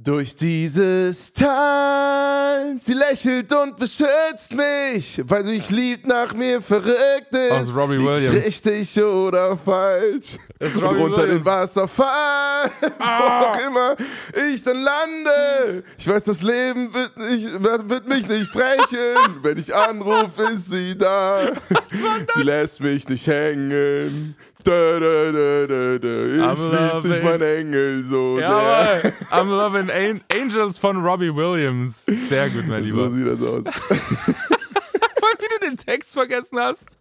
Durch dieses Tal, sie lächelt und beschützt mich, weil sie mich liebt, nach mir verrückt ist. Aus Robbie Liegt Williams. Richtig oder falsch. Ist und Robbie runter Williams. den Wasserfall, wo auch immer ich dann lande. Ich weiß, das Leben wird, nicht, wird mich nicht brechen. Wenn ich anrufe, ist sie da. Sie lässt mich nicht hängen. Da, da, da. Ich I'm lieb dich, loving- mein Engel, so sehr. Jawohl. I'm loving An Angels von Robbie Williams. Sehr gut, mein So Lieber. sieht das aus. Voll, wie du den Text vergessen hast.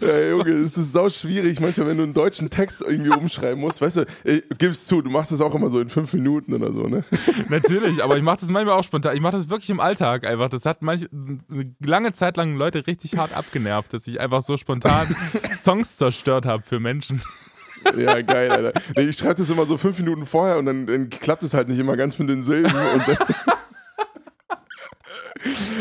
Ja, Junge, es ist sau schwierig, manchmal, wenn du einen deutschen Text irgendwie umschreiben musst. Weißt du, ey, gib's zu, du machst das auch immer so in fünf Minuten oder so, ne? Natürlich, aber ich mache das manchmal auch spontan. Ich mache das wirklich im Alltag einfach. Das hat manch, eine lange Zeit lang Leute richtig hart abgenervt, dass ich einfach so spontan Songs zerstört habe für Menschen. Ja, geil, Alter. Nee, ich schreibe das immer so fünf Minuten vorher und dann, dann klappt es halt nicht immer ganz mit den Silben. Und dann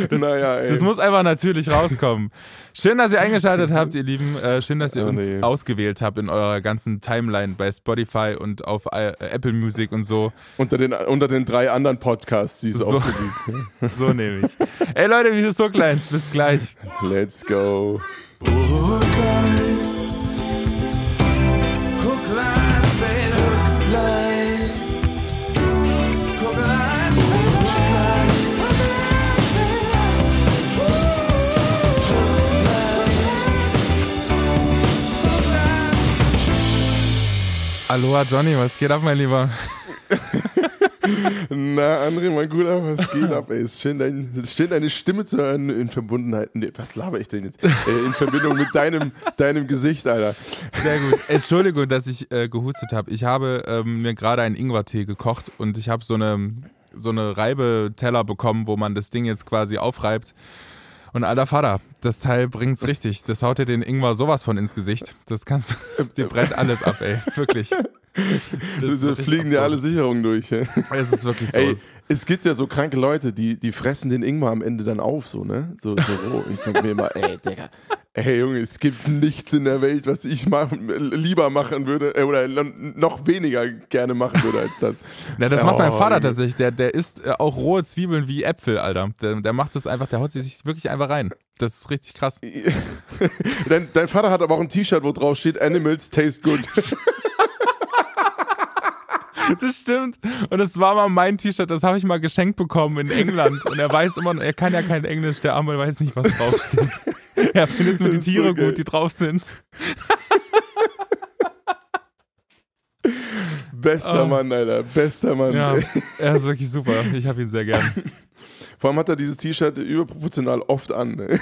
naja, ey. Das muss einfach natürlich rauskommen. Schön, dass ihr eingeschaltet habt, ihr Lieben. Äh, schön, dass ihr Oh, uns nee. ausgewählt habt in eurer ganzen Timeline bei Spotify und auf äh, Apple Music und so. unter, den, unter den drei anderen Podcasts, die es So. auch so gibt. So nehme ich. Ey Leute, wie ist so kleins? Bis gleich. Let's go. Aloha Johnny, was geht ab, mein Lieber? Na, André, mein Guter, was geht ab, ey? Ist schön, dein, schön deine Stimme zu hören in Verbundenheit. Nee, was laber ich denn jetzt? Äh, in Verbindung mit deinem, deinem Gesicht, Alter. Sehr gut. Entschuldigung, dass ich äh, gehustet habe. Ich habe ähm, mir gerade einen Ingwertee gekocht und ich habe so eine, so eine Reibeteller bekommen, wo man das Ding jetzt quasi aufreibt. Und alter Vater, das Teil bringt's richtig. Das haut dir den Ingwer sowas von ins Gesicht. Das kannst dir brennt alles ab, ey. Wirklich. Das Da fliegen dir alle Sicherungen durch. ey. Es ist wirklich so. Ey, es gibt ja so kranke Leute, die, die fressen den Ingwer am Ende dann auf, so, ne? So, so roh. Ich denke mir immer, ey, Digga, ey, Junge, es gibt nichts in der Welt, was ich machen, lieber machen würde, äh, oder noch weniger gerne machen würde als das. Na, das macht mein Oh, Vater tatsächlich. Der, der isst äh, auch rohe Zwiebeln wie Äpfel, Alter. Der, der macht das einfach, der haut sie sich wirklich einfach rein. Das ist richtig krass. Dein, dein Vater hat aber auch ein T-Shirt, wo drauf steht, Animals taste good. Das stimmt. Und es war mal mein T-Shirt, das habe ich mal geschenkt bekommen in England. Und er weiß immer, noch- er kann ja kein Englisch, der Arme weiß nicht, was draufsteht. Er findet nur die so Tiere geil. gut, die drauf sind. Bester Oh. Mann, Alter, bester Mann. Ja, er ist wirklich super. Ich habe ihn sehr gern. Vor allem hat er dieses T-Shirt überproportional oft an. Ne?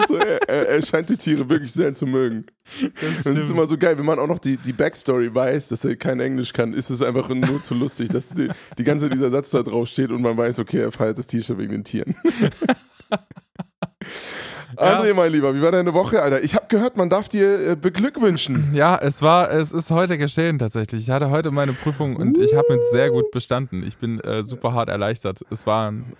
Das ist so, er, er, scheint die Tiere wirklich sehr zu mögen. Das es ist immer so geil, wenn man auch noch die, die Backstory weiß, dass er kein Englisch kann, ist es einfach nur zu lustig, dass die, die ganze dieser Satz da drauf steht und man weiß, okay, er feiert das T-Shirt wegen den Tieren. André, mein Lieber, wie war deine Woche, Alter? Ich habe gehört, man darf dir äh, beglückwünschen. Ja, es war, es ist heute geschehen tatsächlich. Ich hatte heute meine Prüfung und ich habe mit sehr gut bestanden. Ich bin äh, super hart erleichtert. Es waren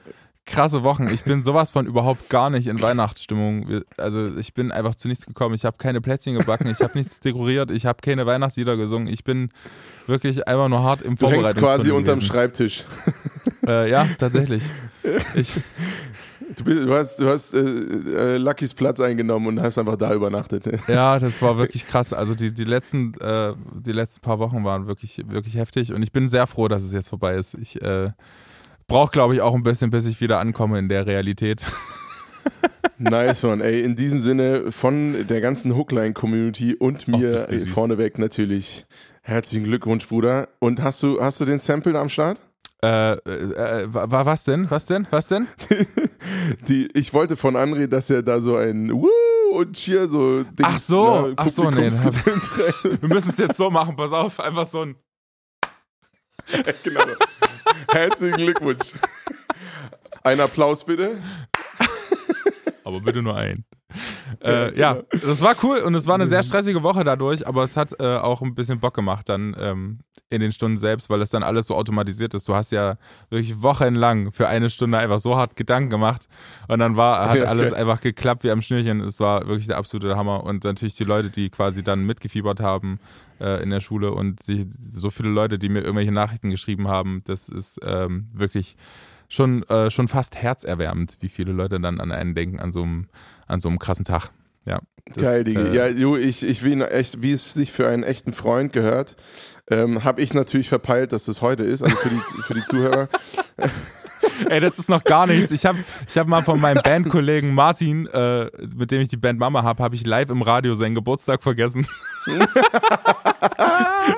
krasse Wochen. Ich bin sowas von überhaupt gar nicht in Weihnachtsstimmung. Also ich bin einfach zu nichts gekommen. Ich habe keine Plätzchen gebacken, ich habe nichts dekoriert, ich habe keine Weihnachtslieder gesungen. Ich bin wirklich einfach nur hart im Du hängst quasi unterm gewesen. Schreibtisch. Äh, ja, tatsächlich. Ich, Du, bist, du hast, du hast äh, äh, Luckys Platz eingenommen und hast einfach da übernachtet. Ne? Ja, das war wirklich krass. Also die, die, letzten, äh, die letzten paar Wochen waren wirklich, wirklich heftig und ich bin sehr froh, dass es jetzt vorbei ist. Ich äh, brauche, glaube ich, auch ein bisschen, bis ich wieder ankomme in der Realität. Nice one, ey. In diesem Sinne von der ganzen Hookline-Community und mir süß. vorneweg natürlich herzlichen Glückwunsch, Bruder. Und hast du, hast du den Sample am Start? Äh, äh, wa- was denn? Was denn? Was denn? Die, ich wollte von André, dass er da so ein Woo und Cheer so Dings, Ach so, na, ach so, nee, rein- Wir müssen es jetzt so machen, pass auf. Einfach so ein. genau. Herzlichen Glückwunsch. Ein Applaus bitte. Aber bitte nur ein. Ja, Äh, ja, genau. das war cool und es war eine sehr stressige Woche dadurch, aber es hat äh, auch ein bisschen Bock gemacht, dann ähm, in den Stunden selbst, weil das dann alles so automatisiert ist. Du hast ja wirklich wochenlang für eine Stunde einfach so hart Gedanken gemacht und dann war, hat okay. alles einfach geklappt wie am Schnürchen. Es war wirklich der absolute Hammer und natürlich die Leute, die quasi dann mitgefiebert haben äh, in der Schule und die, so viele Leute, die mir irgendwelche Nachrichten geschrieben haben, das ist ähm, wirklich schon, äh, schon fast herzerwärmend, wie viele Leute dann an einen denken an so einem, an so einem krassen Tag. Ja. das, Geil, Digi. äh, ja, du, ich, ich wie, echt, wie es sich für einen echten Freund gehört, ähm, habe ich natürlich verpeilt, dass das heute ist, also für die, für die Zuhörer. Ey, das ist noch gar nichts. Ich habe ich hab mal von meinem Bandkollegen Martin, äh, mit dem ich die Band Mama habe, habe ich live im Radio seinen Geburtstag vergessen.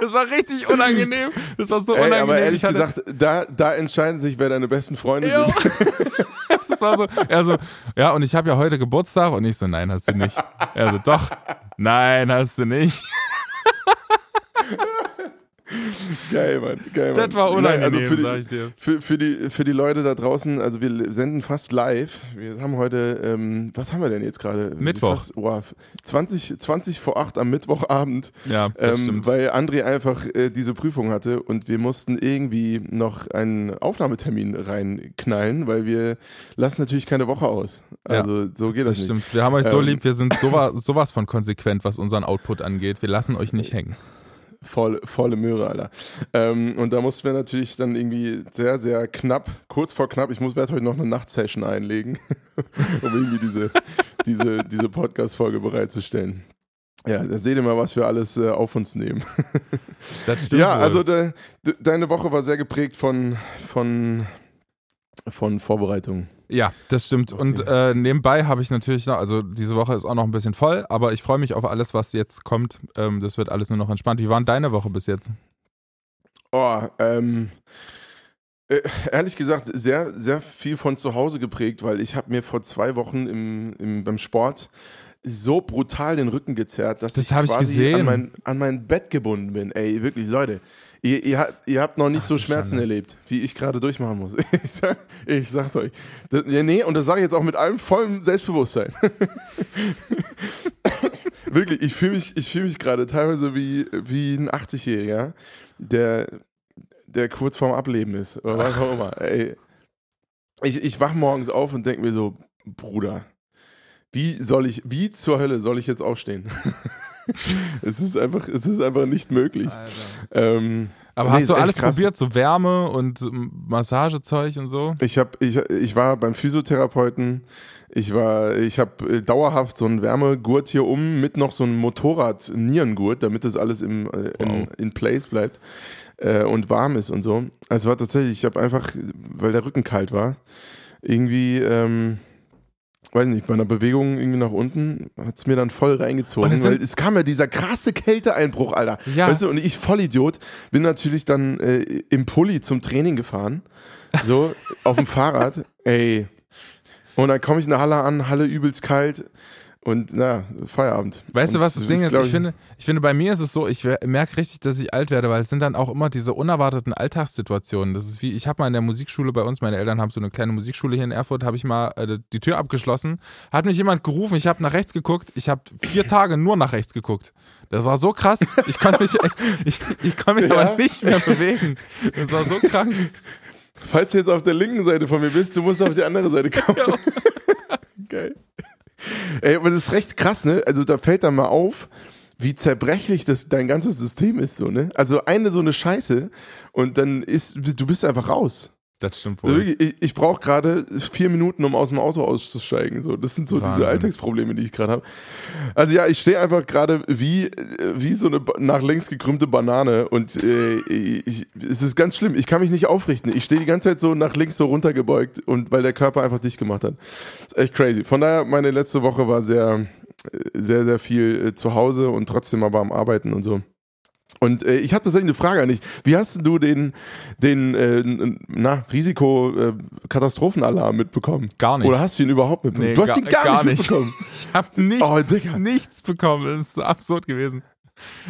das war richtig unangenehm. Das war so Ey, unangenehm. aber ehrlich gesagt, da, da entscheiden sich, wer deine besten Freunde Jo. sind. War so, er so, ja, und ich habe ja heute Geburtstag und ich so, nein, hast du nicht. Er so, doch, nein, hast du nicht. Geil, Mann. Geil, Mann. Das war Nein, unangenehm, also für die, sag ich dir. Für, für, die, für die Leute da draußen, also wir senden fast live. Wir haben heute, ähm, was haben wir denn jetzt gerade? Mittwoch. Fast, oh, 20, 20 vor 8 am Mittwochabend. Ja, das Ähm, stimmt. weil André einfach äh, diese Prüfung hatte und wir mussten irgendwie noch einen Aufnahmetermin reinknallen, weil wir lassen natürlich keine Woche aus. Also so geht das, Das nicht. stimmt. Wir haben euch so Ähm, lieb, wir sind sowas, sowas von konsequent, was unseren Output angeht. Wir lassen euch nicht hängen. Voll, volle Möhre, Alter. Ähm, und da mussten wir natürlich dann irgendwie sehr, sehr knapp, kurz vor knapp, ich muss werde heute noch eine Nachtsession einlegen, um irgendwie diese, diese, diese Podcast-Folge bereitzustellen. Ja, da seht ihr mal, was wir alles äh, auf uns nehmen. Das stimmt. ja, wohl. also de, de, deine Woche war sehr geprägt von, von, von Vorbereitungen. Ja, das stimmt. Und äh, nebenbei habe ich natürlich noch, also diese Woche ist auch noch ein bisschen voll, aber ich freue mich auf alles, was jetzt kommt. Ähm, das wird alles nur noch entspannt. Wie war denn deine Woche bis jetzt? Oh, ähm, äh, ehrlich gesagt, sehr, sehr viel von zu Hause geprägt, weil ich habe mir vor zwei Wochen im, im, beim Sport so brutal den Rücken gezerrt, dass Das ich ich quasi gesehen. An, mein, an mein Bett gebunden bin. Ey, wirklich, Leute. Ihr, ihr, habt- ihr habt noch nicht so du Schmerzen Schande. erlebt, wie ich gerade durchmachen muss. Ich, sag, ich sag's euch. Das, ja, nee, und das sage ich jetzt auch mit allem vollem Selbstbewusstsein. Wirklich, ich fühle mich, ich fühl mich gerade teilweise wie, wie ein 80-Jähriger, der, der kurz vorm Ableben ist. Oder was auch immer. Ey, ich, ich wach morgens auf und denke mir so, Bruder, wie soll ich, wie zur Hölle soll ich jetzt aufstehen? es ist einfach, es ist einfach nicht möglich. Ähm, Aber nee, hast du alles krass. probiert, so Wärme und Massagezeug und so? Ich habe, ich, ich war beim Physiotherapeuten. Ich war, ich habe dauerhaft so einen Wärmegurt hier um mit noch so einem Motorrad-Nierengurt, damit das alles im, äh, in, Wow. in place bleibt äh, und warm ist und so. Also war tatsächlich, ich habe einfach, weil der Rücken kalt war, irgendwie, ähm, weiß nicht, bei einer Bewegung irgendwie nach unten hat es mir dann voll reingezogen. Es weil es kam ja dieser krasse Kälteeinbruch, Alter. Ja. Weißt du, und ich Vollidiot bin natürlich dann äh, im Pulli zum Training gefahren. So, auf dem Fahrrad. Ey. Und dann komme ich in der Halle an, Halle übelst kalt. Und na, Feierabend. Weißt du, Und was das Ding ist? glaub Ich finde, ich finde, bei mir ist es so, ich merke richtig, dass ich alt werde, weil es sind dann auch immer diese unerwarteten Alltagssituationen. Das ist wie, ich habe mal in der Musikschule bei uns, meine Eltern haben so eine kleine Musikschule hier in Erfurt, habe ich mal äh, die Tür abgeschlossen, hat mich jemand gerufen, ich habe nach rechts geguckt, ich habe vier Tage nur nach rechts geguckt. Das war so krass, ich konnte mich, ich, ich konnte mich Ja. aber nicht mehr bewegen. Das war so krank. Falls du jetzt auf der linken Seite von mir bist, du musst auf die andere Seite kommen. Ja. Geil. Ey, aber das ist recht krass, ne? Also da fällt dann mal auf, wie zerbrechlich das dein ganzes System ist, so, ne? Also eine so eine Scheiße und dann ist, du bist einfach raus. Das stimmt Also wohl. wirklich, ich, ich brauche gerade vier Minuten, um aus dem Auto auszusteigen. So, das sind so Wahnsinn. diese Alltagsprobleme, die ich gerade habe. Also ja, ich stehe einfach gerade wie, wie so eine nach links gekrümmte Banane und äh, ich, es ist ganz schlimm. Ich kann mich nicht aufrichten. Ich stehe die ganze Zeit so nach links so runtergebeugt und weil der Körper einfach dicht gemacht hat. Das ist echt crazy. Von daher, meine letzte Woche war sehr, äh, sehr, sehr viel äh, zu Hause und trotzdem aber am Arbeiten und so. Und äh, ich hatte tatsächlich eine Frage an dich. Wie hast du den, den äh, na, Risiko-Katastrophenalarm mitbekommen? Gar nicht. Oder hast du ihn überhaupt mitbekommen? Nee, du hast ihn gar, gar nicht nicht. mitbekommen. Ich habe nichts, Oh, Digga. nichts bekommen. Das ist so absurd gewesen.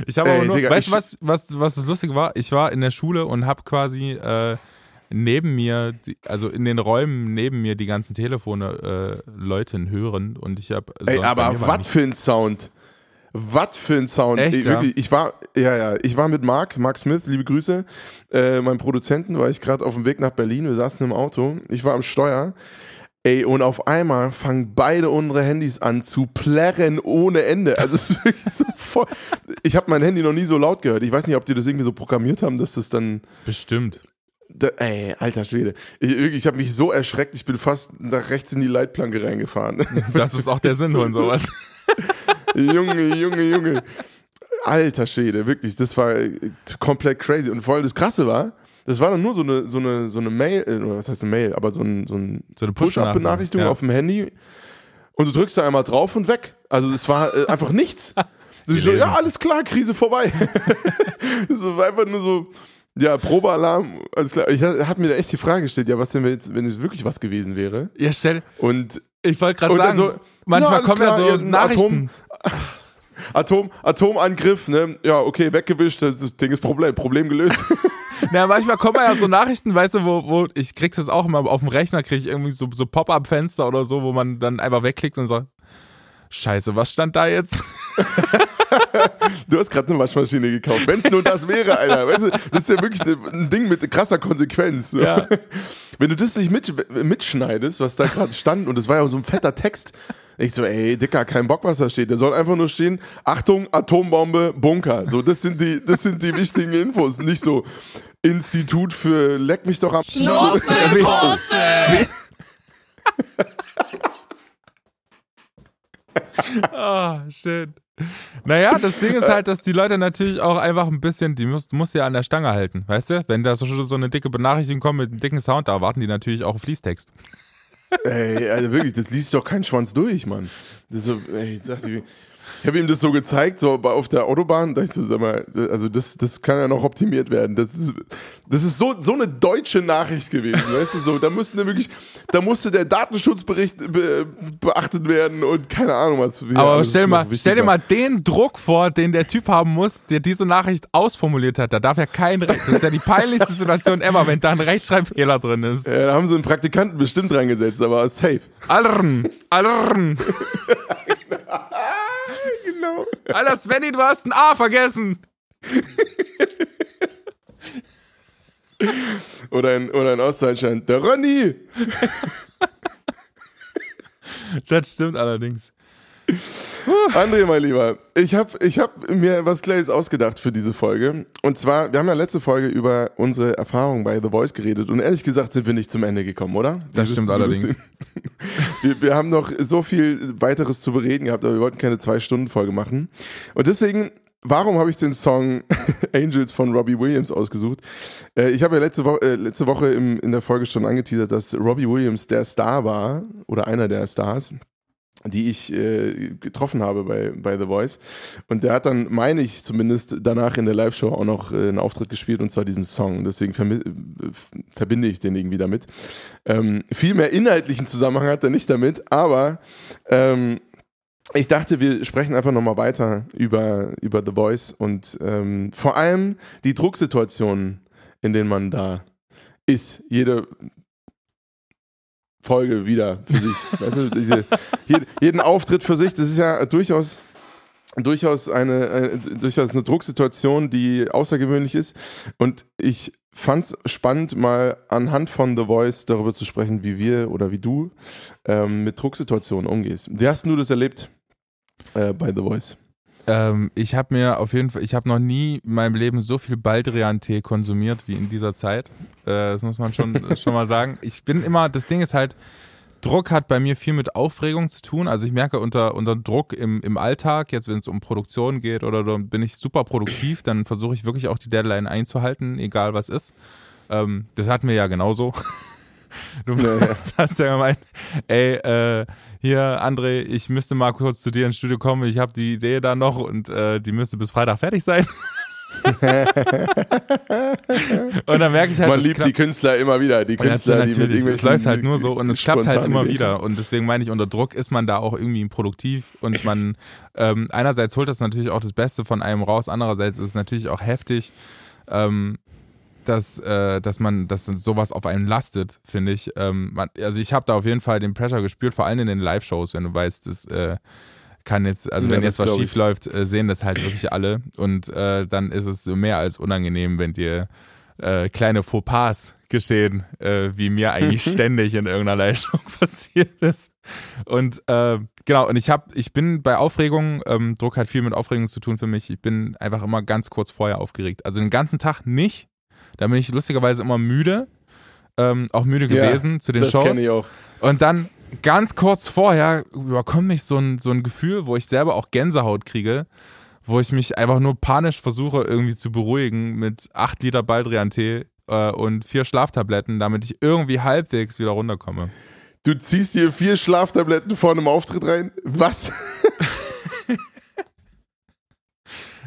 Ich habe aber nur, Digga, weißt du, was, was, was das Lustige war? Ich war in der Schule und habe quasi äh, neben mir, also in den Räumen neben mir die ganzen Telefone äh, läuten hören und ich habe. Ey, aber was für ein Sound. Was für ein Sound. Echt, ich, ja? wirklich, ich war, ja, ja, ich war mit Mark, Mark Smith, liebe Grüße, äh, meinem Produzenten, war ich gerade auf dem Weg nach Berlin, wir saßen im Auto, ich war am Steuer. Ey, und auf einmal fangen beide unsere Handys an zu plärren ohne Ende. Also es ist wirklich so voll. Ich habe mein Handy noch nie so laut gehört. Ich weiß nicht, ob die das irgendwie so programmiert haben, dass das dann. Bestimmt. Da, ey, alter Schwede. Ich, ich habe mich so erschreckt, ich bin fast nach rechts in die Leitplanke reingefahren. Das ist auch der Sinn von sowas. Junge, Junge, Junge. Alter Schwede, wirklich, das war äh, komplett crazy. Und vor allem das Krasse war, das war dann nur so eine, so eine, so eine Mail, äh, oder was heißt eine Mail, aber so ein, so ein So eine Push-Up-Benachrichtigung ja. auf dem Handy. Und du drückst da einmal drauf und weg. Also es war äh, einfach nichts. So, ja, alles klar, Krise vorbei. so war einfach nur so, ja, Probealarm, alles klar. Ich ha- hab mir da echt die Frage gestellt, ja, was denn, wenn jetzt, wenn es wirklich was gewesen wäre? Ja, stell, Und ich wollte gerade sagen, so, manchmal kommen ja klar, so ja, ein Nachrichten. Atom, Atomangriff, ne? Ja, okay, weggewischt, das Ding ist Problem, Problem gelöst. Na, manchmal kommen ja so Nachrichten, weißt du, wo, wo ich krieg das auch immer auf dem Rechner, kriege ich irgendwie so, so Pop-up-Fenster oder so, wo man dann einfach wegklickt und sagt, Scheiße, was stand da jetzt? Du hast gerade eine Waschmaschine gekauft. Wenn es nur das wäre, Alter. Weißt du, das ist ja wirklich ein Ding mit krasser Konsequenz. So. Ja. Wenn du das nicht mit, mitschneidest, was da gerade stand, und das war ja so ein fetter Text, ich so, ey, Dicker, kein Bock, was da steht. Da soll einfach nur stehen, Achtung, Atombombe, Bunker. So, das sind die, das sind die wichtigen Infos. Nicht so Institut für Leck mich doch am Ah, schön. Naja, das Ding ist halt, dass die Leute natürlich auch einfach ein bisschen, die musst, musst du ja an der Stange halten, weißt du? Wenn da so, so eine dicke Benachrichtigung kommt mit einem dicken Sound, da erwarten die natürlich auch Fließtext. Ey, also wirklich, das liest doch kein Schwanz durch, Mann. Das so, ey, ich dachte, ich, habe ihm das so gezeigt, so auf der Autobahn, da ich so, sag mal, also das, das kann ja noch optimiert werden. Das ist, das ist so, so eine deutsche Nachricht gewesen, weißt du, so, da musste wirklich, da musste der Datenschutzbericht be, beachtet werden und keine Ahnung was. Aber stell, mal, stell dir mal den Druck vor, den der Typ haben muss, der diese Nachricht ausformuliert hat. Da darf ja kein Recht. Das ist ja die peinlichste Situation ever, wenn da ein Rechtschreibfehler drin ist. Ja, da haben sie einen Praktikanten bestimmt reingesetzt, aber safe. Allern, allern. Alter, Svenny, du hast ein A vergessen. Oder in, oder in Ostdeutschland, der Ronny. Das stimmt allerdings. André, mein Lieber, ich habe ich hab mir was Kleines ausgedacht für diese Folge. Und zwar, wir haben ja letzte Folge über unsere Erfahrungen bei The Voice geredet und ehrlich gesagt sind wir nicht zum Ende gekommen, oder? Das Wir stimmt allerdings. Wir, wir haben noch so viel weiteres zu bereden gehabt, aber wir wollten keine Zwei-Stunden-Folge machen. Und deswegen, warum habe ich den Song Angels von Robbie Williams ausgesucht? Äh, ich habe ja letzte, Wo äh, letzte Woche im, in der Folge schon angeteasert, dass Robbie Williams der Star war oder einer der Stars die ich äh, getroffen habe bei, bei The Voice. Und der hat dann, meine ich zumindest, danach in der Live-Show auch noch äh, einen Auftritt gespielt und zwar diesen Song. Deswegen äh, verbinde ich den irgendwie damit. Ähm, viel mehr inhaltlichen Zusammenhang hat er nicht damit, aber ähm, ich dachte, wir sprechen einfach nochmal weiter über, über The Voice und ähm, vor allem die Drucksituationen, in denen man da ist. Jede Folge wieder für sich. weißt du, diese, jed- jeden Auftritt für sich, das ist ja durchaus durchaus eine, eine durchaus eine Drucksituation, die außergewöhnlich ist. Und ich fand es spannend, mal anhand von The Voice darüber zu sprechen, wie wir oder wie du ähm, mit Drucksituationen umgehst. Wie hast du das erlebt äh, bei The Voice? Ähm, ich habe mir auf jeden Fall, ich habe noch nie in meinem Leben so viel Baldrian-Tee konsumiert wie in dieser Zeit. Äh, das muss man schon, schon mal sagen. Ich bin immer, das Ding ist halt, Druck hat bei mir viel mit Aufregung zu tun. Also ich merke unter, unter Druck im, im Alltag, jetzt wenn es um Produktion geht oder so, bin ich super produktiv, dann versuche ich wirklich auch die Deadline einzuhalten, egal was ist. Ähm, das hatten wir ja genauso. Du Ja, hast ja gemeint, ey, äh, hier, André, ich müsste mal kurz zu dir ins Studio kommen, ich habe die Idee da noch und äh, die müsste bis Freitag fertig sein. und dann merke ich halt, Man liebt die Künstler immer wieder, die ja, Künstler, die mit irgendwelchen Es läuft halt nur so und es klappt halt immer Ideen wieder. Und deswegen meine ich, unter Druck ist man da auch irgendwie produktiv und man ähm, einerseits holt das natürlich auch das Beste von einem raus, andererseits ist es natürlich auch heftig, ähm, dass, äh, dass man, dass sowas auf einen lastet, finde ich. Ähm, man, also ich habe da auf jeden Fall den Pressure gespürt, vor allem in den Live-Shows, wenn du weißt, dass äh, kann jetzt, also Ja, wenn das jetzt was schief läuft, äh, sehen das halt wirklich alle. Und äh, dann ist es mehr als unangenehm, wenn dir äh, kleine Fauxpas geschehen, äh, wie mir eigentlich ständig in irgendeiner Leistung passiert ist. Und genau, und ich habe, ich bin bei Aufregung, ähm, Druck hat viel mit Aufregung zu tun für mich. Ich bin einfach immer ganz kurz vorher aufgeregt. Also den ganzen Tag nicht. Da bin ich lustigerweise immer müde. Ähm, auch müde Ja, gewesen zu den das Shows. ich auch. Und dann ganz kurz vorher überkommt mich so ein, so ein Gefühl, wo ich selber auch Gänsehaut kriege, wo ich mich einfach nur panisch versuche irgendwie zu beruhigen mit 8 Liter Baldrian-Tee äh, und vier Schlaftabletten, damit ich irgendwie halbwegs wieder runterkomme. Du ziehst dir vier Schlaftabletten vor einem Auftritt rein? Was?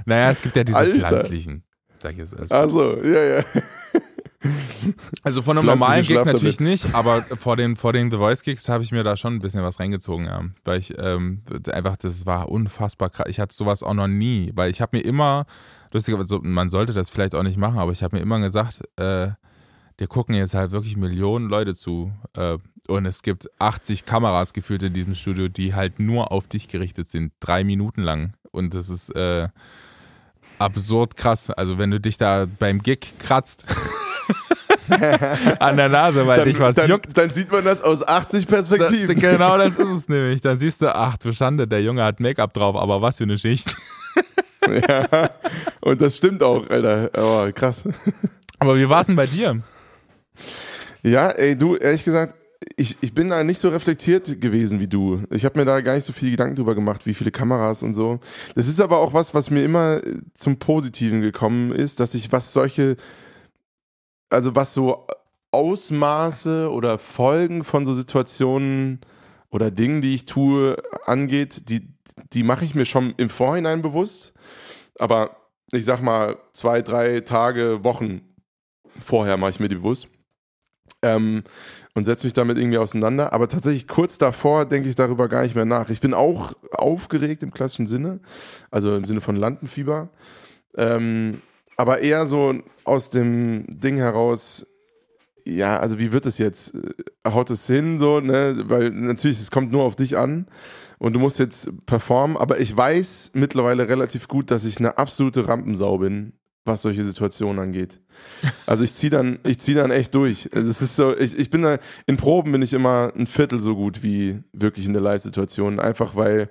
Naja, es gibt ja diese Alter. pflanzlichen, jetzt erst. Also, ja, ja. Also von einem normalen Gig natürlich nicht, aber vor den, vor den The Voice Gigs habe ich mir da schon ein bisschen was reingezogen, ja. Weil ich ähm, einfach, das war unfassbar krass. Ich hatte sowas auch noch nie, weil ich habe mir immer, lustigerweise, man sollte das vielleicht auch nicht machen, aber ich habe mir immer gesagt, äh, dir gucken jetzt halt wirklich Millionen Leute zu. Äh, und es gibt 80 Kameras geführt in diesem Studio, die halt nur auf dich gerichtet sind, drei Minuten lang. Und das ist äh, absurd krass. Also wenn du dich da beim Gig kratzt an der Nase, weil dich was dann, juckt. dann sieht man das aus 80 Da, Perspektiven. genau das ist es nämlich. Dann siehst du, ach du Schande, der Junge hat Make-up drauf, aber was für eine Schicht. ja. Und das stimmt auch, Alter. Aber krass. Aber wie war es denn bei dir? Ja, ey, du, ehrlich gesagt, ich, ich bin da nicht so reflektiert gewesen wie du. Ich habe mir da gar nicht so viel Gedanken drüber gemacht, wie viele Kameras und so. Das ist aber auch was, was mir immer äh, zum Positiven gekommen ist, dass ich was solche, also was so Ausmaße oder Folgen von so Situationen oder Dingen, die ich tue, angeht, die, die mache ich mir schon im Vorhinein bewusst. Aber ich sag mal, zwei, drei Tage, Wochen vorher mache ich mir die bewusst. Ähm, und setze mich damit irgendwie auseinander. Aber tatsächlich kurz davor denke ich darüber gar nicht mehr nach. Ich bin auch aufgeregt im klassischen Sinne, also im Sinne von Lampenfieber. Ähm, aber eher so aus dem Ding heraus, ja, also wie wird es jetzt? Äh, Haut es hin, so, ne? Weil natürlich, es kommt nur auf dich an und du musst jetzt performen, aber ich weiß mittlerweile relativ gut, dass ich eine absolute Rampensau bin, was solche Situationen angeht. Also ich ziehe dann, ich zieh dann echt durch. Es ist so, ich, ich bin da, in Proben bin ich immer ein Viertel so gut wie wirklich in der Live-Situation. Einfach weil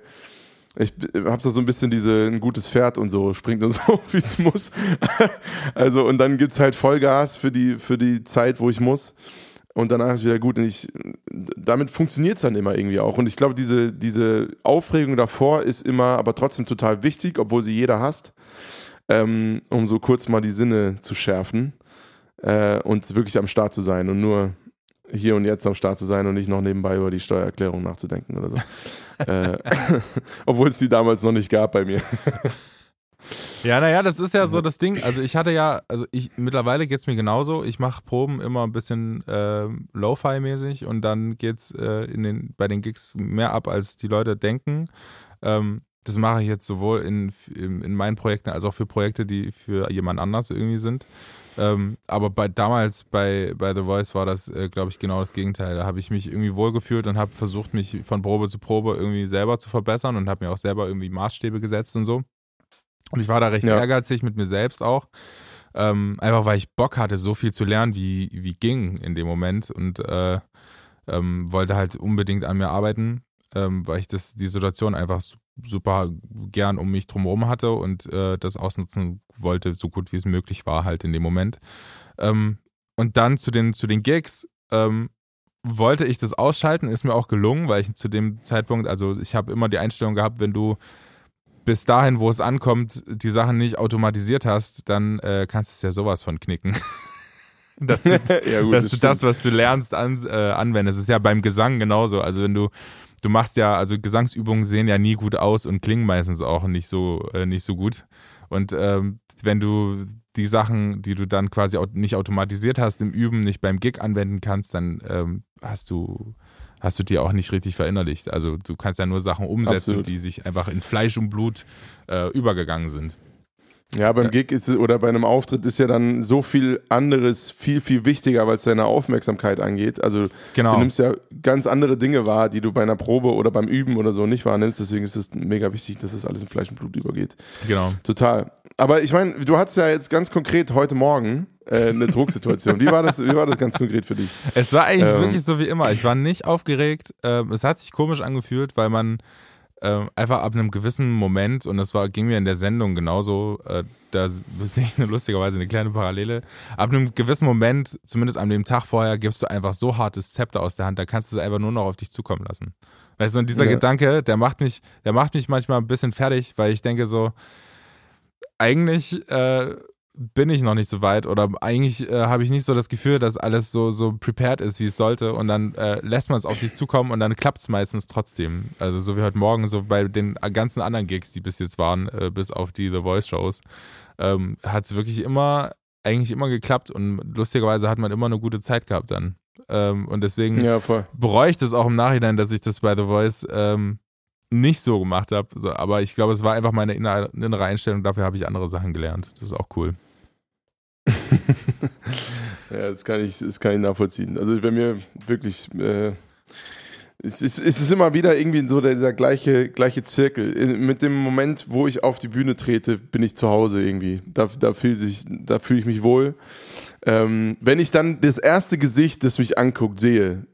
ich habe da so ein bisschen diese, ein gutes Pferd und so, springt und so, wie es muss. also, und dann gibt's halt Vollgas für die, für die Zeit, wo ich muss. Und danach ist wieder gut. Und ich, damit funktioniert's dann immer irgendwie auch. Und ich glaube, diese, diese Aufregung davor ist immer aber trotzdem total wichtig, obwohl sie jeder hasst, ähm, um so kurz mal die Sinne zu schärfen äh, und wirklich am Start zu sein und nur hier und jetzt am Start zu sein und nicht noch nebenbei über die Steuererklärung nachzudenken oder so. äh, obwohl es die damals noch nicht gab bei mir. Ja, naja, das ist ja so das Ding. Also ich hatte ja, also ich mittlerweile geht's mir genauso. Ich mache Proben immer ein bisschen äh, Lo-Fi-mäßig und dann geht's äh, in den, bei den Gigs mehr ab, als die Leute denken. Ähm, das mache ich jetzt sowohl in, in, in meinen Projekten als auch für Projekte, die für jemand anders irgendwie sind. Ähm, aber bei, damals bei, bei The Voice war das, äh, glaube ich, genau das Gegenteil. Da habe ich mich irgendwie wohlgefühlt und habe versucht, mich von Probe zu Probe irgendwie selber zu verbessern und habe mir auch selber irgendwie Maßstäbe gesetzt und so. Und ich war da recht Ja. ehrgeizig mit mir selbst auch. Ähm, einfach weil ich Bock hatte, so viel zu lernen, wie, wie ging in dem Moment und äh, ähm, wollte halt unbedingt an mir arbeiten, ähm, weil ich das, die Situation einfach super gern um mich drumherum hatte und äh, das ausnutzen wollte, so gut wie es möglich war, halt in dem Moment. Ähm, und dann zu den, zu den Gigs, ähm, wollte ich das ausschalten, ist mir auch gelungen, weil ich zu dem Zeitpunkt, also ich habe immer die Einstellung gehabt, wenn du bis dahin, wo es ankommt, die Sachen nicht automatisiert hast, dann äh, kannst du es ja sowas von knicken. dass du, ja, gut, dass du stimmt. das, was du lernst, an, äh, anwendest. Das ist ja beim Gesang genauso. Also wenn du, du machst ja, also Gesangsübungen sehen ja nie gut aus und klingen meistens auch nicht so, äh, nicht so gut. Und ähm, wenn du die Sachen, die du dann quasi nicht automatisiert hast im Üben, nicht beim Gig anwenden kannst, dann ähm, hast du hast du die auch nicht richtig verinnerlicht. Also du kannst ja nur Sachen umsetzen, Absolut. die sich einfach in Fleisch und Blut äh, übergegangen sind. Ja, beim Gig ist oder bei einem Auftritt ist ja dann so viel anderes viel, viel wichtiger, was deine Aufmerksamkeit angeht. Also Genau. du nimmst ja ganz andere Dinge wahr, die du bei einer Probe oder beim Üben oder so nicht wahrnimmst. Deswegen ist es mega wichtig, dass das alles in Fleisch und Blut übergeht. Genau. Total. Aber ich meine, du hattest ja jetzt ganz konkret heute Morgen äh, eine Drucksituation. Wie war das, wie war das ganz konkret für dich? Es war eigentlich Ähm. wirklich so wie immer. Ich war nicht aufgeregt. Ähm, es hat sich komisch angefühlt, weil man ähm, einfach ab einem gewissen Moment, und das war, ging mir in der Sendung genauso, äh, da sehe ich lustigerweise eine kleine Parallele, ab einem gewissen Moment, zumindest an dem Tag vorher, gibst du einfach so hartes Zepter aus der Hand, da kannst du es einfach nur noch auf dich zukommen lassen. Weißt du, und dieser Ja. Gedanke, der macht mich, der macht mich manchmal ein bisschen fertig, weil ich denke so, eigentlich äh, bin ich noch nicht so weit oder eigentlich äh, habe ich nicht so das Gefühl, dass alles so, so prepared ist, wie es sollte und dann äh, lässt man es auf sich zukommen und dann klappt es meistens trotzdem. Also so wie heute Morgen, so bei den ganzen anderen Gigs, die bis jetzt waren, äh, bis auf die The Voice Shows, ähm, hat es wirklich immer, eigentlich immer geklappt und lustigerweise hat man immer eine gute Zeit gehabt dann. Ähm, und deswegen Ja, bereue ich das auch im Nachhinein, dass ich das bei The Voice ähm, nicht so gemacht habe. So, aber ich glaube, es war einfach meine innere, Einstellung. Dafür habe ich andere Sachen gelernt. Das ist auch cool. Ja, das kann ich, das kann ich nachvollziehen. Also bei mir wirklich, äh, es, ist, es ist immer wieder irgendwie so der, dieser gleiche, gleiche Zirkel. In, mit dem Moment, wo ich auf die Bühne trete, bin ich zu Hause irgendwie. Da, da fühle fühle ich mich wohl. Ähm, wenn ich dann das erste Gesicht, das mich anguckt, sehe,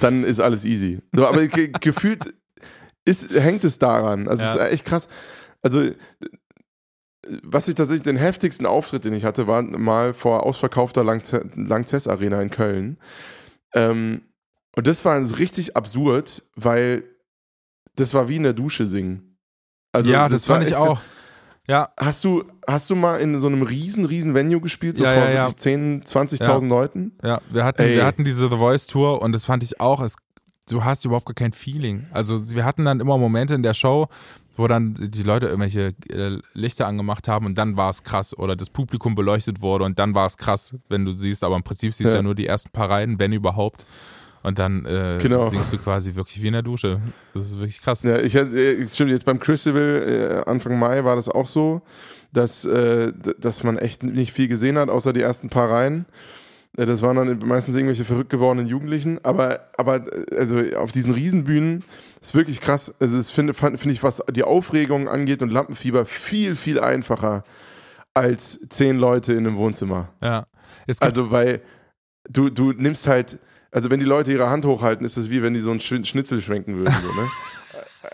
dann ist alles easy. So, aber ge gefühlt ist, hängt es daran. Also es Ja. ist echt krass. Also was ich tatsächlich den heftigsten Auftritt, den ich hatte, war mal vor ausverkaufter Langze- Langzess Arena in Köln. Ähm, und das war richtig absurd, weil das war wie in der Dusche singen. Also ja, das, war fand ich auch. Ja, Hast du, hast du mal in so einem riesen, riesen Venue gespielt, so Ja, vor ja, ja. wirklich 10, 20.000 Leuten? ja. Wir hatten, Ey. wir hatten diese The Voice Tour und das fand ich auch. Es, du hast überhaupt gar kein Feeling. Also wir hatten dann immer Momente in der Show, wo dann die Leute irgendwelche äh, Lichter angemacht haben und dann war es krass oder das Publikum beleuchtet wurde und dann war es krass, wenn du siehst, aber im Prinzip siehst du Ja. ja nur die ersten paar Reihen, wenn überhaupt. Und dann äh, Genau. singst du quasi wirklich wie in der Dusche. Das ist wirklich krass. Ja, ich hatte, äh, stimmt, jetzt beim Crucible äh, Anfang Mai war das auch so, dass, äh, dass man echt nicht viel gesehen hat, außer die ersten paar Reihen. Äh, Das waren dann meistens irgendwelche verrückt gewordenen Jugendlichen, aber, aber äh, also auf diesen Riesenbühnen ist wirklich krass. Also es finde finde ich, was die Aufregung angeht und Lampenfieber viel, viel einfacher als zehn Leute in einem Wohnzimmer. Ja. Also, weil du, du nimmst halt, also wenn die Leute ihre Hand hochhalten, ist es wie wenn die so einen Sch- Schnitzel schwenken würden, so, ne?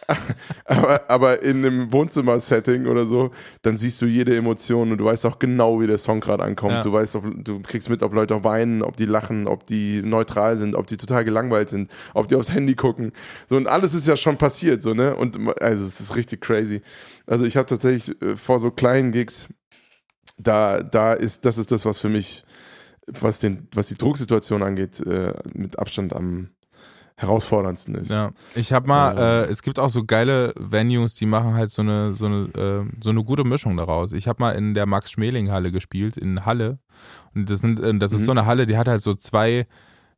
aber, aber in einem Wohnzimmer-Setting oder so, dann siehst du jede Emotion und du weißt auch genau, wie der Song gerade ankommt. Ja. Du weißt, ob, du kriegst mit, ob Leute weinen, ob die lachen, ob die neutral sind, ob die total gelangweilt sind, ob die aufs Handy gucken. So, und alles ist ja schon passiert, so, ne? Und also es ist richtig crazy. Also ich habe tatsächlich äh, vor so kleinen Gigs, da, da ist, das ist das, was für mich, was, den, was die Drucksituation angeht, äh, mit Abstand am herausforderndsten ist. Ja, ich habe mal, Ähm. äh, es gibt auch so geile Venues, die machen halt so eine so eine äh, so eine gute Mischung daraus. Ich habe mal in der Max Schmeling Halle gespielt in Halle und das sind äh, das ist Mhm. so eine Halle, die hat halt so zwei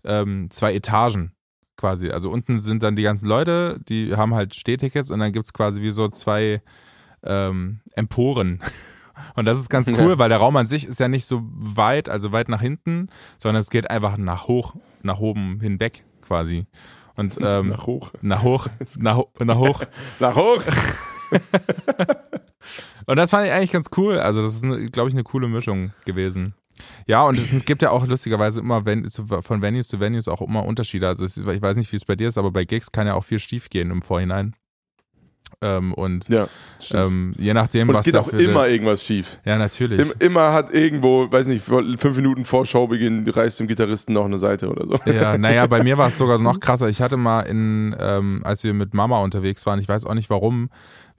ähm, zwei Etagen quasi. Also unten sind dann die ganzen Leute, die haben halt Stehtickets und dann gibt's quasi wie so zwei ähm, Emporen. Und das ist ganz cool, Ja. weil der Raum an sich ist ja nicht so weit, also weit nach hinten, sondern es geht einfach nach hoch, nach oben hinweg quasi. Und ähm, Nach hoch. nach hoch, nach, ho- nach hoch. Nach hoch! Und das fand ich eigentlich ganz cool. Also, das ist, glaube ich, eine coole Mischung gewesen. Ja, und es gibt ja auch lustigerweise immer Ven von Venues zu Venues auch immer Unterschiede. Also, ich weiß nicht, wie es bei dir ist, aber bei Gigs kann ja auch viel schief gehen im Vorhinein. Ähm, und Ja, ähm, je nachdem, und was es geht auch immer irgendwas schief. Ja, natürlich. Im, immer hat irgendwo, weiß nicht, fünf Minuten vor Showbeginn reißt dem Gitarristen noch eine Seite oder so. Ja, naja, bei mir war es sogar noch krasser. Ich hatte mal in, ähm, als wir mit Mama unterwegs waren, ich weiß auch nicht warum,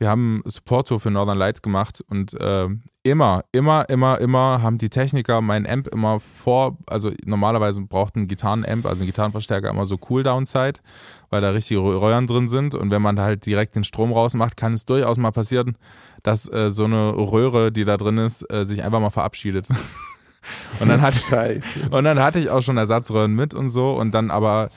wir haben Support-Tour für Northern Lights gemacht und ähm, immer, immer, immer, immer haben die Techniker meinen Amp immer vor, also normalerweise braucht ein Gitarrenamp, also ein Gitarrenverstärker immer so Cooldown-Zeit, weil da richtige Rö- Röhren drin sind und wenn man da halt direkt den Strom rausmacht, kann es durchaus mal passieren, dass äh, so eine Röhre, die da drin ist, äh, sich einfach mal verabschiedet. und dann hat Scheiße. und dann hatte ich auch schon Ersatzröhren mit und so und dann aber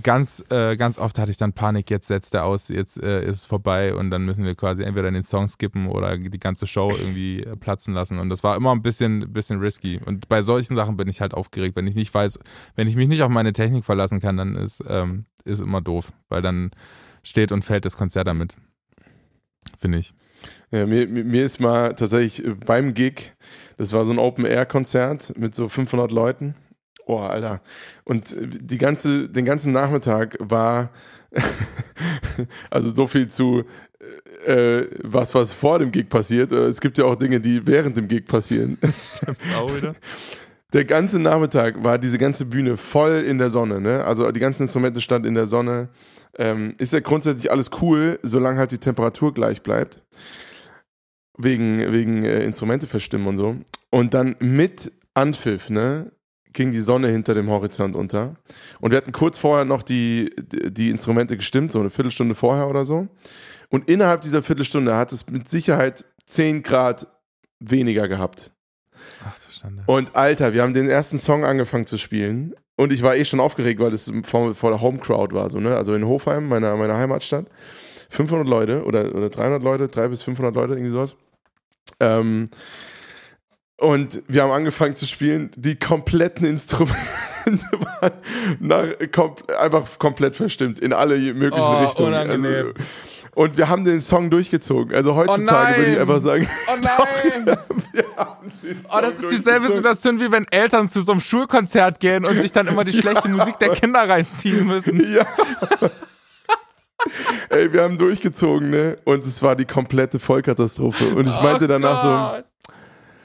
ganz, äh, ganz oft hatte ich dann Panik, jetzt setzt er aus, jetzt äh, ist es vorbei und dann müssen wir quasi entweder den Song skippen oder die ganze Show irgendwie äh, platzen lassen. Und das war immer ein bisschen, bisschen risky. Und bei solchen Sachen bin ich halt aufgeregt, wenn ich nicht weiß, wenn ich mich nicht auf meine Technik verlassen kann, dann ist, ähm, immer doof, weil dann steht und fällt das Konzert damit. Finde ich. Ja, mir, mir ist mal tatsächlich äh, beim Gig, das war so ein Open-Air-Konzert mit so 500 Leuten. Oh, Alter. Und äh, die ganze, den ganzen Nachmittag war, also so viel zu, äh, was, was vor dem Gig passiert. Es gibt ja auch Dinge, die während dem Gig passieren. Stimmt auch wieder. Der ganze Nachmittag war diese ganze Bühne voll in der Sonne, ne? Also die ganzen Instrumente standen in der Sonne. Ähm, ist ja grundsätzlich alles cool, solange halt die Temperatur gleich bleibt. Wegen, wegen äh, Instrumente verstimmen und so. Und dann mit Anpfiff, ne? Ging die Sonne hinter dem Horizont unter. Und wir hatten kurz vorher noch die, die Instrumente gestimmt, so eine Viertelstunde vorher oder so. Und innerhalb dieser Viertelstunde hat es mit Sicherheit 10 Grad weniger gehabt. Ach, Schande. Und Alter, wir haben den ersten Song angefangen zu spielen. Und ich war eh schon aufgeregt, weil das vor, vor der Home Crowd war, so, ne? Also in Hofheim, meiner, meiner Heimatstadt. 500 Leute oder, oder 300 Leute, 300 bis 500 Leute, irgendwie sowas. Ähm, und wir haben angefangen zu spielen. Die kompletten Instrumente waren nach, kom einfach komplett verstimmt in alle möglichen oh, Richtungen. Also, und wir haben den Song durchgezogen. Also heutzutage oh würde ich einfach sagen. Oh nein! oh, das ist dieselbe Situation, wie wenn Eltern zu so einem Schulkonzert gehen und sich dann immer die schlechte ja. Musik der Kinder reinziehen müssen. Ja. Ey, wir haben durchgezogen, ne? Und es war die komplette Vollkatastrophe. Und ich meinte danach Gott. so